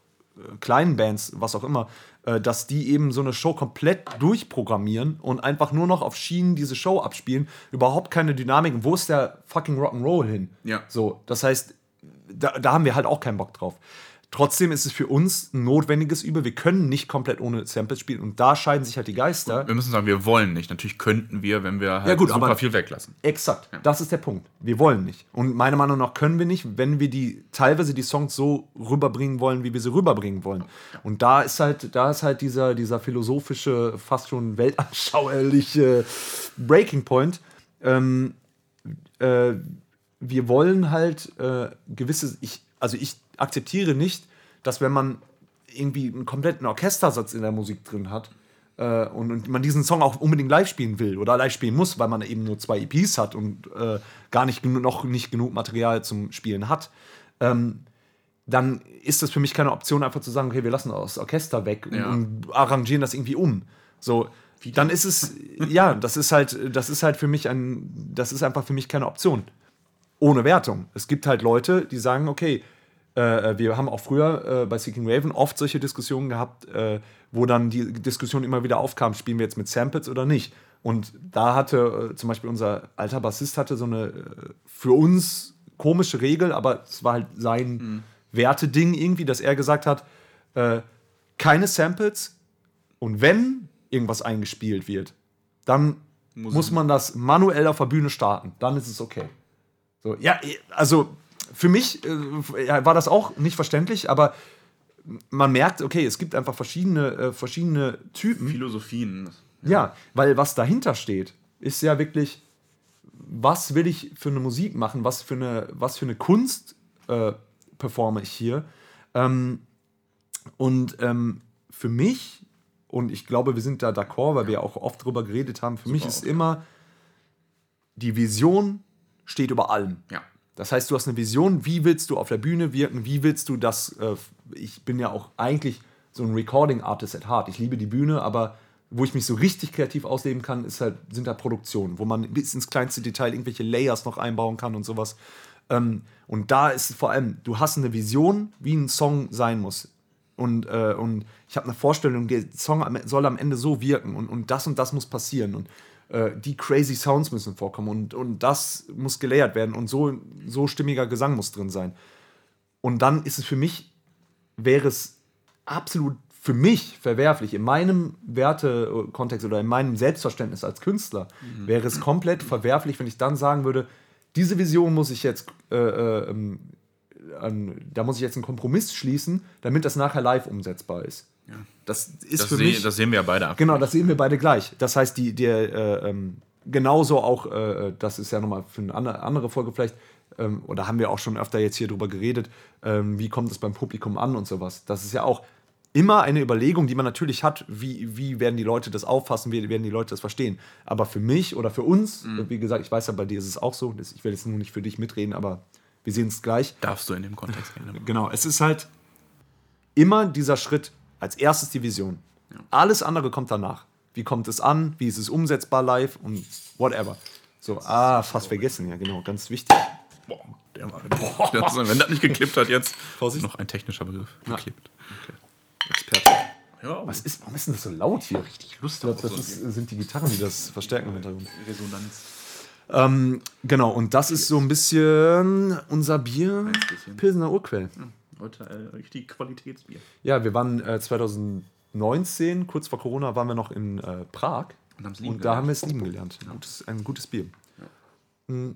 Speaker 1: kleinen Bands, was auch immer, äh, dass die eben so eine Show komplett durchprogrammieren und einfach nur noch auf Schienen diese Show abspielen. Überhaupt keine Dynamik. Wo ist der fucking Rock'n'Roll hin?
Speaker 2: Ja.
Speaker 1: So, das heißt, da, da haben wir halt auch keinen Bock drauf. Trotzdem ist es für uns ein notwendiges Übel. Wir können nicht komplett ohne Samples spielen und da scheiden sich halt die Geister.
Speaker 2: Wir müssen sagen, wir wollen nicht. Natürlich könnten wir, wenn wir halt
Speaker 1: Ja, gut,
Speaker 2: super
Speaker 1: aber-
Speaker 2: viel weglassen.
Speaker 1: Exakt, das ist der Punkt. Wir wollen nicht. Und meiner Meinung nach können wir nicht, wenn wir die teilweise die Songs so rüberbringen wollen, wie wir sie rüberbringen wollen. Und da ist halt, da ist halt dieser, dieser philosophische, fast schon weltanschauerliche Breaking Point. Ähm, äh, wir wollen halt äh, gewisse, ich, also ich akzeptiere nicht, dass wenn man irgendwie einen kompletten Orchestersatz in der Musik drin hat äh, und, und man diesen Song auch unbedingt live spielen will oder live spielen muss, weil man eben nur zwei EPs hat und äh, gar nicht noch nicht genug Material zum Spielen hat, ähm, dann ist das für mich keine Option, einfach zu sagen, okay, wir lassen das Orchester weg und,
Speaker 2: Ja.
Speaker 1: und arrangieren das irgendwie um. So, dann ist es, ja, das ist halt, das ist halt für mich ein, das ist einfach für mich keine Option. Ohne Wertung. Es gibt halt Leute, die sagen, okay, äh, wir haben auch früher äh, bei Seeking Raven oft solche Diskussionen gehabt, äh, wo dann die Diskussion immer wieder aufkam, spielen wir jetzt mit Samples oder nicht. Und da hatte äh, zum Beispiel unser alter Bassist hatte so eine äh, für uns komische Regel, aber es war halt sein Werteding irgendwie, dass er gesagt hat, äh, keine Samples und wenn irgendwas eingespielt wird, dann muss, man das manuell auf der Bühne starten. Dann ist es okay. So, ja, also für mich äh, ja, war das auch nicht verständlich, aber man merkt, okay, es gibt einfach verschiedene, äh, verschiedene Typen.
Speaker 2: Philosophien.
Speaker 1: Ja, weil was dahinter steht, ist ja wirklich, was will ich für eine Musik machen, was für eine, was für eine Kunst äh, performe ich hier. Ähm, und ähm, für mich, und ich glaube, wir sind da d'accord, weil wir auch oft drüber geredet haben, für
Speaker 2: Super
Speaker 1: mich ist
Speaker 2: ja.
Speaker 1: immer, die Vision steht über allem.
Speaker 2: Ja.
Speaker 1: Das heißt, du hast eine Vision, wie willst du auf der Bühne wirken, wie willst du das, äh, ich bin ja auch eigentlich so ein Recording-Artist at heart. Ich liebe die Bühne, aber wo ich mich so richtig kreativ ausleben kann, halt, sind da Produktionen, wo man bis ins kleinste Detail irgendwelche Layers noch einbauen kann und sowas. Ähm, und da ist vor allem, du hast eine Vision, wie ein Song sein muss. Und, äh, und ich habe eine Vorstellung, der Song soll am Ende so wirken und, und das und das muss passieren. Und äh, die crazy Sounds müssen vorkommen und, und das muss gelayert werden und so, so stimmiger Gesang muss drin sein. Und dann ist es für mich, wäre es absolut für mich verwerflich, in meinem Wertekontext oder in meinem Selbstverständnis als Künstler, wäre es komplett verwerflich, wenn ich dann sagen würde, diese Vision muss ich jetzt, äh, äh, an, da muss ich jetzt einen Kompromiss schließen, damit das nachher live umsetzbar ist. Das ist
Speaker 2: Das,
Speaker 1: für mich.
Speaker 2: das sehen wir ja beide ab.
Speaker 1: Genau, das sehen wir beide gleich. Das heißt, die, der, äh, ähm, genauso auch, äh, das ist ja nochmal für eine andere- Folge vielleicht, ähm, oder haben wir auch schon öfter jetzt hier drüber geredet, ähm, wie kommt es beim Publikum an und sowas. Das ist ja auch immer eine Überlegung, die man natürlich hat, wie, wie werden die Leute das auffassen, wie werden die Leute das verstehen. Aber für mich oder für uns,
Speaker 2: Mhm.
Speaker 1: wie gesagt, ich weiß ja, bei dir ist es auch so, ich will jetzt nur nicht für dich mitreden, aber wir sehen es gleich.
Speaker 2: Darfst du in dem Kontext gerne.
Speaker 1: Genau, es ist halt immer dieser Schritt, als erstes die Vision. Alles andere kommt danach. Wie kommt es an? Wie ist es umsetzbar live? Und whatever. So, ah, fast vergessen, ja, genau, ganz wichtig.
Speaker 2: Boah, der war, boah, das, wenn das nicht geklippt hat jetzt,
Speaker 1: Vorsicht.
Speaker 2: noch ein technischer Begriff. Geklippt.
Speaker 1: Experte.
Speaker 2: Ja,
Speaker 1: Was ist, warum ist denn das so laut hier? Richtig Lust ich glaube, das ist, sind die Gitarren, die das verstärken im Hintergrund.
Speaker 2: Resonanz.
Speaker 1: Ähm, genau, und das ist so ein bisschen unser Bier. Pilsener Urquell.
Speaker 2: Heute äh, richtig Qualitätsbier.
Speaker 1: Ja, wir waren äh, 2019, kurz vor Corona, waren wir noch in äh, Prag.
Speaker 2: Und
Speaker 1: Und da
Speaker 2: gelernt.
Speaker 1: haben wir es lieben gelernt. Gutes, ein gutes Bier. Mm.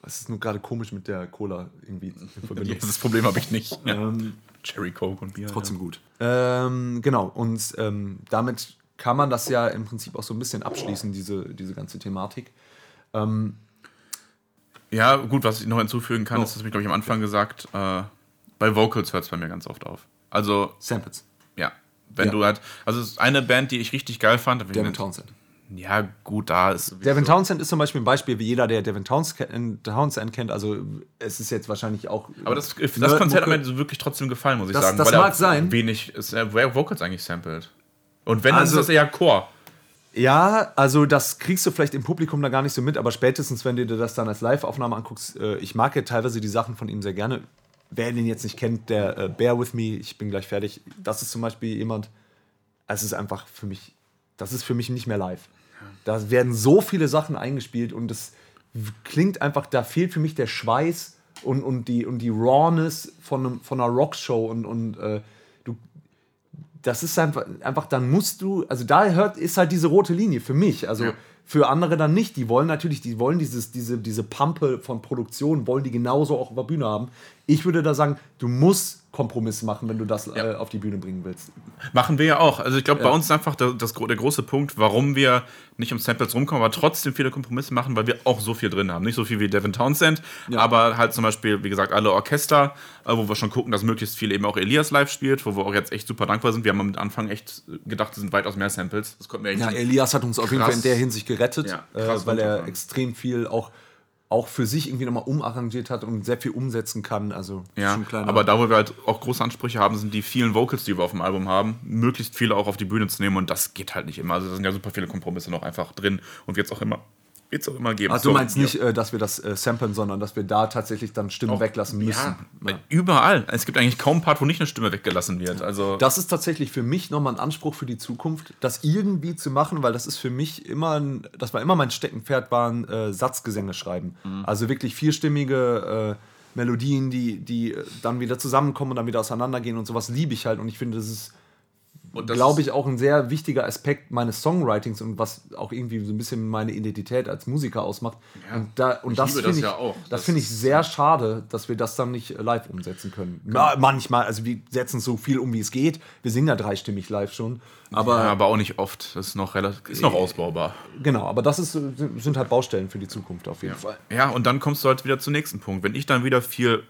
Speaker 1: Was ist nur gerade komisch mit der Cola irgendwie in Verbindung?
Speaker 2: Das Problem habe ich nicht. Ja.
Speaker 1: ähm,
Speaker 2: Cherry Coke und Bier.
Speaker 1: trotzdem gut. Ähm, genau, und ähm, damit kann man das ja im Prinzip auch so ein bisschen abschließen, diese, diese ganze Thematik. Ähm,
Speaker 2: Ja, gut, was ich noch hinzufügen kann,
Speaker 1: Oh.
Speaker 2: ist, das habe ich, glaube ich, am Anfang gesagt, äh, bei Vocals hört es bei mir ganz oft auf. Also,
Speaker 1: Samples.
Speaker 2: ja, wenn
Speaker 1: Ja.
Speaker 2: du halt, also es ist eine Band, die ich richtig geil fand.
Speaker 1: Devin Townsend.
Speaker 2: Ja, gut, da ist
Speaker 1: Devin Townsend ist zum Beispiel ein Beispiel, wie jeder, der Devin Townsend kennt. Also, es ist jetzt wahrscheinlich auch.
Speaker 2: Aber das, das
Speaker 1: Nerd-
Speaker 2: Konzert hat
Speaker 1: Mucke.
Speaker 2: mir so wirklich trotzdem gefallen, muss ich
Speaker 1: Das-
Speaker 2: sagen.
Speaker 1: das mag sein.
Speaker 2: Wenig Vocals eigentlich sampled. Und wenn, dann
Speaker 1: Also-
Speaker 2: ist das eher Chor.
Speaker 1: Ja, also das kriegst du vielleicht im Publikum da gar nicht so mit, aber spätestens, wenn du dir das dann als Live-Aufnahme anguckst, äh, ich mag ja teilweise die Sachen von ihm sehr gerne. Wer den jetzt nicht kennt, der äh, Bear With Me, ich bin gleich fertig. Das ist zum Beispiel jemand, es ist einfach für mich, das ist für mich nicht mehr live. Da werden so viele Sachen eingespielt und das klingt einfach, da fehlt für mich der Schweiß und, und, die, und die Rawness von, von einer Rockshow und, und äh, das ist einfach, einfach, dann musst du, also da hört, ist halt diese rote Linie für mich. Also
Speaker 2: Ja.
Speaker 1: für andere dann nicht. Die wollen natürlich, die wollen dieses, diese, diese Pampe von Produktion, wollen die genauso auch der Bühne haben. Ich würde da sagen, du musst Kompromisse machen, wenn du das äh, auf die Bühne bringen willst.
Speaker 2: Machen wir ja auch. Also ich glaube,
Speaker 1: Ja.
Speaker 2: bei uns ist einfach der, das, der große Punkt, warum wir nicht um Samples rumkommen, aber trotzdem viele Kompromisse machen, weil wir auch so viel drin haben. Nicht so viel wie Devin Townsend, aber halt zum Beispiel, wie gesagt, alle Orchester, äh, wo wir schon gucken, dass möglichst viel eben auch Elias live spielt, wo wir auch jetzt echt super dankbar sind. Wir haben am Anfang echt gedacht, es sind weitaus mehr Samples. Das konnten wir echt
Speaker 1: Ja, Elias hat uns auf jeden. Fall in der Hinsicht gerettet,
Speaker 2: Ja,
Speaker 1: äh, weil er extrem viel auch, auch für sich irgendwie nochmal umarrangiert hat und sehr viel umsetzen kann. Also
Speaker 2: Ja, aber da, wo wir halt auch große Ansprüche haben, sind die vielen Vocals, die wir auf dem Album haben, möglichst viele auch auf die Bühne zu nehmen und das geht halt nicht immer. Also da sind ja super viele Kompromisse noch einfach drin und wird es auch immer, wird's auch immer geben.
Speaker 1: Also du
Speaker 2: So,
Speaker 1: meinst
Speaker 2: ja.
Speaker 1: nicht, äh, dass wir das äh, samplen, sondern dass wir da tatsächlich dann Stimmen weglassen müssen.
Speaker 2: Ja, überall. Es gibt eigentlich kaum einen Part, wo nicht eine Stimme weggelassen wird. Also
Speaker 1: Das ist tatsächlich für mich nochmal ein Anspruch für die Zukunft, das irgendwie zu machen, weil das ist für mich immer, ein, das war immer mein Steckenpferd, waren äh, Satzgesänge schreiben. Also wirklich vierstimmige Melodien, die, die äh, dann wieder zusammenkommen und dann wieder auseinandergehen und sowas liebe ich halt. Und ich finde, das ist, glaube
Speaker 2: ist-
Speaker 1: ich, auch ein sehr wichtiger Aspekt meines Songwritings und was auch irgendwie so ein bisschen meine Identität als Musiker ausmacht.
Speaker 2: Ja.
Speaker 1: Und, da, und das finde
Speaker 2: das
Speaker 1: ich,
Speaker 2: ja auch.
Speaker 1: das
Speaker 2: Das
Speaker 1: finde ich sehr schade, dass wir das dann nicht äh, live umsetzen können. Ja, manchmal, also wir setzen so viel um, wie es geht. Wir singen ja dreistimmig live schon. Aber
Speaker 2: ja, aber auch nicht oft. Das ist noch relativ, ist noch ausbaubar.
Speaker 1: genau, aber das ist, äh, sind sind halt Baustellen für die Zukunft auf jeden Fall.
Speaker 2: Ja, und dann kommst du halt wieder zum nächsten Punkt. Wenn ich dann wieder viel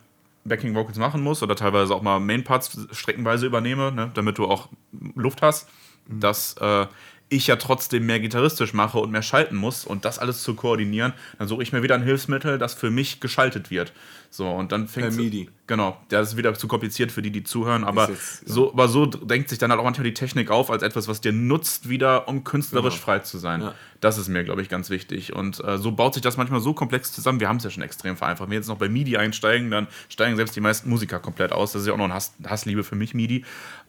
Speaker 2: Backing Vocals machen muss oder teilweise auch mal Main Parts streckenweise übernehme, ne, damit du auch Luft hast, dass äh, ich ja trotzdem mehr gitarristisch mache und mehr schalten muss und das alles zu koordinieren, dann suche ich mir wieder ein Hilfsmittel, das für mich geschaltet wird. So, und dann fängt
Speaker 1: MIDI.
Speaker 2: Genau, das ist wieder zu kompliziert für die, die zuhören, aber,
Speaker 1: jetzt, ja.
Speaker 2: so, aber so denkt sich dann halt auch manchmal die Technik auf als etwas, was dir nutzt, wieder um künstlerisch
Speaker 1: Genau.
Speaker 2: frei zu sein.
Speaker 1: Ja.
Speaker 2: Das ist mir, glaube ich, ganz wichtig. Und äh, so baut sich das manchmal so komplex zusammen. Wir haben es ja schon extrem vereinfacht. Wenn wir jetzt noch bei MIDI einsteigen, dann steigen selbst die meisten Musiker komplett aus. Das ist ja auch noch eine Hass Hassliebe für mich, MIDI.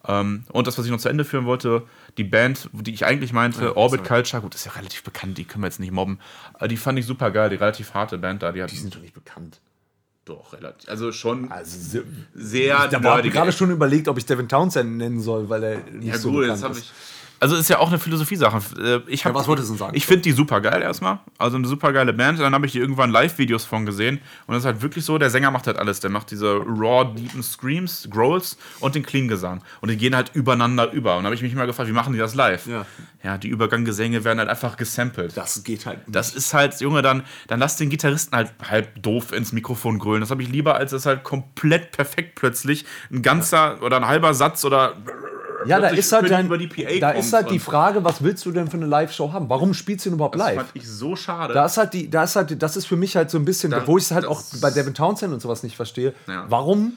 Speaker 2: Ähm, und das, was ich noch zu Ende führen wollte, die Band, die ich eigentlich meinte, Orbit Culture, gut, ist ja relativ bekannt, die können wir jetzt nicht mobben. Äh, die fand ich super geil, die relativ harte Band da. Die hat
Speaker 1: Die sind doch nicht bekannt.
Speaker 2: Doch relativ. Also schon
Speaker 1: Also sehr, da habe gerade schon überlegt, ob ich Devin Townsend nennen soll, weil er nicht
Speaker 2: Ja,
Speaker 1: so
Speaker 2: gut,
Speaker 1: bekannt
Speaker 2: jetzt habe
Speaker 1: ist.
Speaker 2: ich. Also ist ja auch eine Philosophie-Sache. Äh, Ich hab,
Speaker 1: Ja, was wolltest du denn sagen?
Speaker 2: Ich finde die super geil erstmal. Also eine super geile Band. Dann habe ich die irgendwann Live-Videos von gesehen. Und das ist halt wirklich so, der Sänger macht halt alles. Der macht diese raw, deepen Screams, Growls und den Clean-Gesang. Und die gehen halt übereinander über. Und da habe ich mich immer gefragt, wie machen die das live?
Speaker 1: Ja.
Speaker 2: ja, die Überganggesänge werden halt einfach gesampelt.
Speaker 1: Das geht halt nicht.
Speaker 2: Das ist halt, Junge, dann, dann lass den Gitarristen halt halb doof ins Mikrofon grölen. Das habe ich lieber, als es halt komplett perfekt plötzlich ein ganzer oder ein halber Satz oder.
Speaker 1: Ja, da ist halt, dein,
Speaker 2: über die PA
Speaker 1: da ist halt die Frage, was willst du denn für eine Live-Show haben? Warum spielst du denn überhaupt
Speaker 2: Das
Speaker 1: live?
Speaker 2: fand ich so schade.
Speaker 1: Da ist halt die, da ist halt, das ist für mich halt so ein bisschen,
Speaker 2: Da-
Speaker 1: wo ich es halt auch
Speaker 2: das-
Speaker 1: bei Devin Townsend und sowas nicht verstehe.
Speaker 2: Ja.
Speaker 1: Warum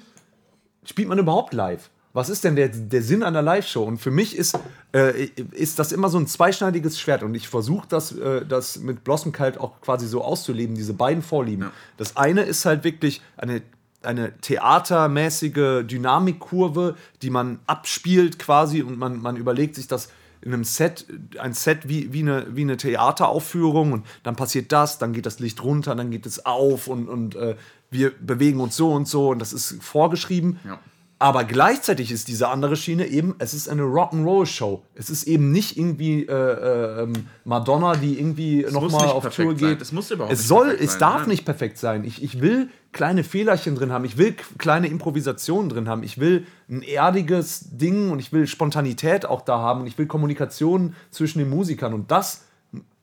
Speaker 1: spielt man überhaupt live? Was ist denn der, der Sinn einer Live-Show? Und für mich ist, äh, ist das immer so ein zweischneidiges Schwert. Und ich versuche das, äh, das mit Blossom Cult auch quasi so auszuleben, diese beiden Vorlieben.
Speaker 2: Ja.
Speaker 1: Das eine ist halt wirklich eine, eine theatermäßige Dynamikkurve, die man abspielt quasi und man, man überlegt sich das in einem Set, ein Set wie, wie, eine, wie eine Theateraufführung und dann passiert das, dann geht das Licht runter, dann geht es auf und, und äh, wir bewegen uns so und so und das ist vorgeschrieben.
Speaker 2: Ja.
Speaker 1: Aber gleichzeitig ist diese andere Schiene eben, es ist eine Rock'n'Roll-Show. Es ist eben nicht irgendwie äh, äh, Madonna, die irgendwie nochmal auf Tour
Speaker 2: sein.
Speaker 1: geht.
Speaker 2: Es muss überhaupt
Speaker 1: es
Speaker 2: nicht
Speaker 1: soll,
Speaker 2: perfekt
Speaker 1: es
Speaker 2: sein,
Speaker 1: darf
Speaker 2: nein.
Speaker 1: nicht perfekt sein. Ich, ich will kleine Fehlerchen drin haben. Ich will kleine Improvisationen drin haben. Ich will ein erdiges Ding und ich will Spontanität auch da haben. Und ich will Kommunikation zwischen den Musikern. Und das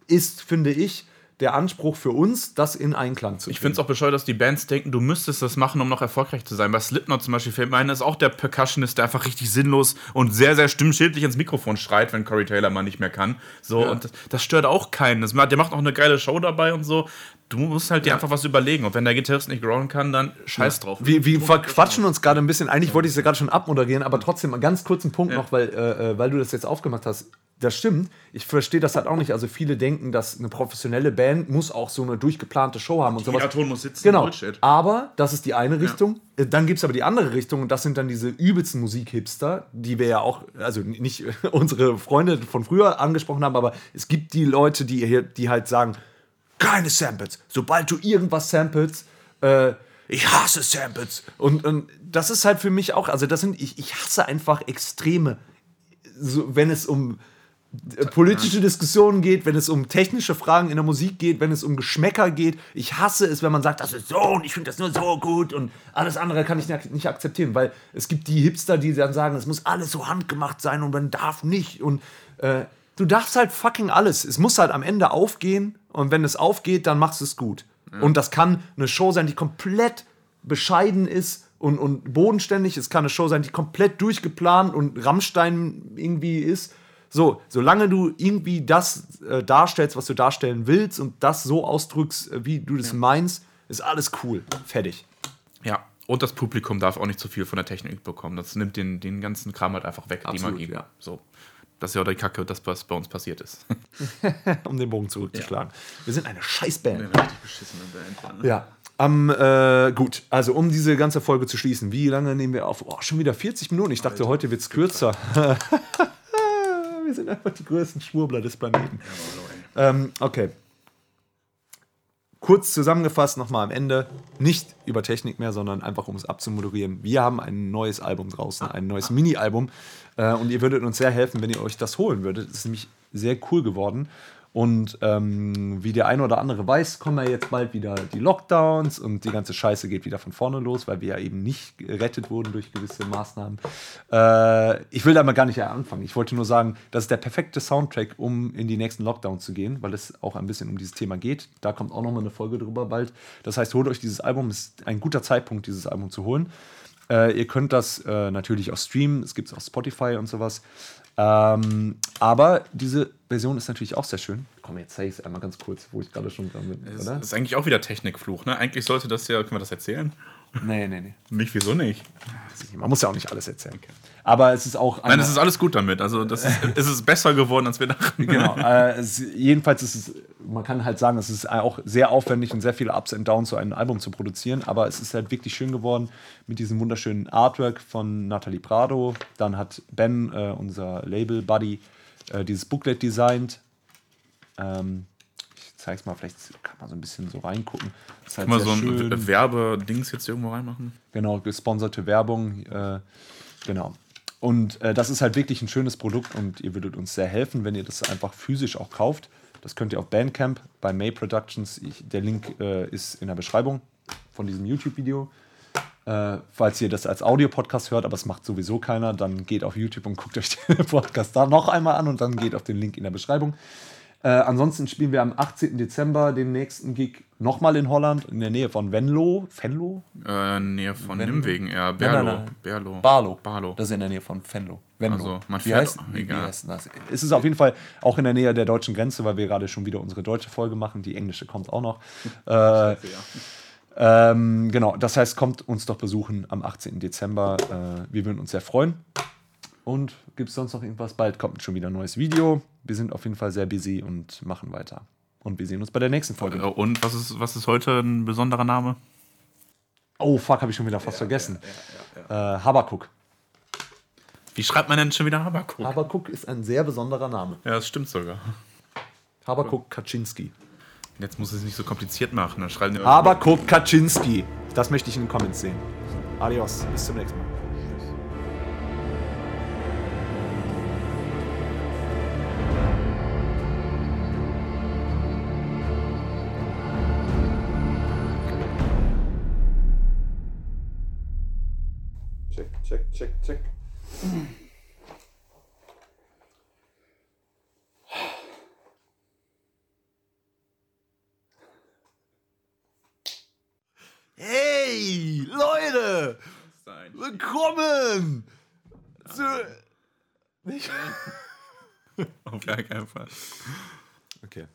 Speaker 1: ist, finde ich, der Anspruch für uns, das in Einklang zu
Speaker 2: Ich finde es auch bescheuert, dass die Bands denken, du müsstest das machen, um noch erfolgreich zu sein. Bei Slipknot zum Beispiel fällt mir ein, ist auch der Percussionist, der einfach richtig sinnlos und sehr, sehr stimmschädlich ins Mikrofon schreit, wenn Corey Taylor mal nicht mehr kann. So, und das, das stört auch keinen. Das, der macht auch eine geile Show dabei und so. Du musst halt dir einfach was überlegen. Und wenn der Gitarrist nicht growlen kann, dann scheiß drauf.
Speaker 1: Wir, wir verquatschen uns gerade ein bisschen. Eigentlich wollte ich es ja gerade schon abmoderieren, aber trotzdem einen ganz kurzen Punkt noch, weil, äh, äh, weil du das jetzt aufgemacht hast. Das stimmt. Ich verstehe das halt auch nicht. Also viele denken, dass eine professionelle Band muss auch so eine durchgeplante Show haben und sowas.
Speaker 2: Jeder Ton muss sitzen.
Speaker 1: Genau.
Speaker 2: Bullshit.
Speaker 1: Aber das ist die eine Richtung. Äh, Dann gibt es aber die andere Richtung und das sind dann diese übelsten Musikhipster, die wir ja auch, also nicht unsere Freunde von früher angesprochen haben, aber es gibt die Leute, die, hier, die halt sagen, keine Samples. Sobald du irgendwas samples, äh, ich hasse Samples. Und, und das ist halt für mich auch, also das sind, ich, ich hasse einfach Extreme, so, wenn es um äh, politische Diskussionen geht, wenn es um technische Fragen in der Musik geht, wenn es um Geschmäcker geht. Ich hasse es, wenn man sagt, das ist so und ich finde das nur so gut und alles andere kann ich nicht nicht akzeptieren, weil es gibt die Hipster, die dann sagen, es muss alles so handgemacht sein und man darf nicht und äh, du darfst halt fucking alles. Es muss halt am Ende aufgehen und wenn es aufgeht, dann machst du es gut. Und das kann eine Show sein, die komplett bescheiden ist und, und bodenständig. Es kann eine Show sein, die komplett durchgeplant und Rammstein irgendwie ist. So, solange du irgendwie das äh, darstellst, was du darstellen willst und das so ausdrückst, äh, wie du das meinst, ist alles cool. Fertig.
Speaker 2: Ja. Und das Publikum darf auch nicht zu viel von der Technik bekommen. Das nimmt den, den ganzen Kram halt einfach weg,
Speaker 1: Absolut,
Speaker 2: die Magie.
Speaker 1: ja.
Speaker 2: So. Das ist ja auch die Kacke, das, was bei uns passiert ist.
Speaker 1: um den Bogen zurückzuschlagen. Wir sind eine Scheißband.
Speaker 2: richtig beschissene Band.
Speaker 1: Ja. Am, äh, gut, also um diese ganze Folge zu schließen, wie lange nehmen wir auf? Oh, schon wieder 40 Minuten. Ich dachte, heute wird es kürzer. wir sind einfach die größten Schwurbler des Planeten. Ähm, okay. Kurz zusammengefasst nochmal am Ende, nicht über Technik mehr, sondern einfach um es abzumoderieren. Wir haben ein neues Album draußen, ein neues Mini-Album äh, und ihr würdet uns sehr helfen, wenn ihr euch das holen würdet. Es ist nämlich sehr cool geworden. Und ähm, wie der eine oder andere weiß, kommen ja jetzt bald wieder die Lockdowns und die ganze Scheiße geht wieder von vorne los, weil wir ja eben nicht gerettet wurden durch gewisse Maßnahmen. Äh, ich will da mal gar nicht anfangen. Ich wollte nur sagen, das ist der perfekte Soundtrack, um in die nächsten Lockdowns zu gehen, weil es auch ein bisschen um dieses Thema geht. Da kommt auch nochmal eine Folge drüber bald. Das heißt, holt euch dieses Album. Es ist ein guter Zeitpunkt, dieses Album zu holen. Äh, ihr könnt das äh, natürlich auch streamen. Es gibt es auf Spotify und sowas. Ähm, aber diese Version ist natürlich auch sehr schön. Komm, jetzt zeige ich es einmal ganz kurz, wo ich gerade schon dran bin,
Speaker 2: Das ist eigentlich auch wieder Technikfluch, ne? Eigentlich sollte das ja, können wir das erzählen?
Speaker 1: Nee, nee, nee.
Speaker 2: Nicht, wieso nicht?
Speaker 1: Man muss ja auch nicht alles erzählen. Aber es ist auch.
Speaker 2: Nein, es ist alles gut damit. Also, das ist, es ist besser geworden, als wir dachten.
Speaker 1: Genau. Äh, es, jedenfalls ist es, man kann halt sagen, es ist auch sehr aufwendig und sehr viele Ups und Downs, so ein Album zu produzieren. Aber es ist halt wirklich schön geworden mit diesem wunderschönen Artwork von Nathalie Prado. Dann hat Ben, äh, unser Label-Buddy, äh, dieses Booklet designt. Ähm, zeige es mal, vielleicht kann man so ein bisschen so reingucken. Ist halt
Speaker 2: Kann man so ein Werbedings jetzt irgendwo reinmachen?
Speaker 1: Genau, gesponserte Werbung. Äh, genau. Und äh, das ist halt wirklich ein schönes Produkt und ihr würdet uns sehr helfen, wenn ihr das einfach physisch auch kauft. Das könnt ihr auf Bandcamp bei May Productions. Ich, der Link äh, ist in der Beschreibung von diesem YouTube-Video. Äh, falls ihr das als Audio-Podcast hört, aber es macht sowieso keiner, dann geht auf YouTube und guckt euch den Podcast da noch einmal an und dann geht auf den Link in der Beschreibung. Äh, ansonsten spielen wir am 18. Dezember den nächsten Gig nochmal in Holland, in der Nähe von Venlo. Venlo?
Speaker 2: Äh, Nähe von
Speaker 1: Wenn-
Speaker 2: Nimwegen, ja.
Speaker 1: Nein,
Speaker 2: Berlo.
Speaker 1: nein, nein.
Speaker 2: Berlo.
Speaker 1: Barlo.
Speaker 2: Barlo.
Speaker 1: Das ist in der Nähe von Venlo. Venlo.
Speaker 2: Also, man
Speaker 1: wie
Speaker 2: fährt-
Speaker 1: heißt, wie, wie
Speaker 2: egal.
Speaker 1: heißt denn das? Es ist auf jeden Fall auch in der Nähe der deutschen Grenze, weil wir gerade schon wieder unsere deutsche Folge machen. Die englische kommt auch noch. Äh, ähm, genau, das heißt, kommt uns doch besuchen am 18. Dezember. Äh, wir würden uns sehr freuen. Und gibt es sonst noch irgendwas? Bald kommt schon wieder ein neues Video. Wir sind auf jeden Fall sehr busy und machen weiter. Und wir sehen uns bei der nächsten Folge.
Speaker 2: Äh, Und was ist, was ist heute ein besonderer Name?
Speaker 1: Oh, fuck, habe ich schon wieder fast vergessen. Äh, Habakuk.
Speaker 2: Wie schreibt man denn schon wieder Habakuk?
Speaker 1: Habakuk ist ein sehr besonderer Name.
Speaker 2: Ja, das stimmt sogar.
Speaker 1: Habakuk Kaczynski.
Speaker 2: Jetzt muss es nicht so kompliziert machen. Dann schreiben
Speaker 1: Habakuk Kaczynski. Das möchte ich in den Comments sehen. Adios, bis zum nächsten Mal.
Speaker 2: Gar keinen Fall.
Speaker 1: okay.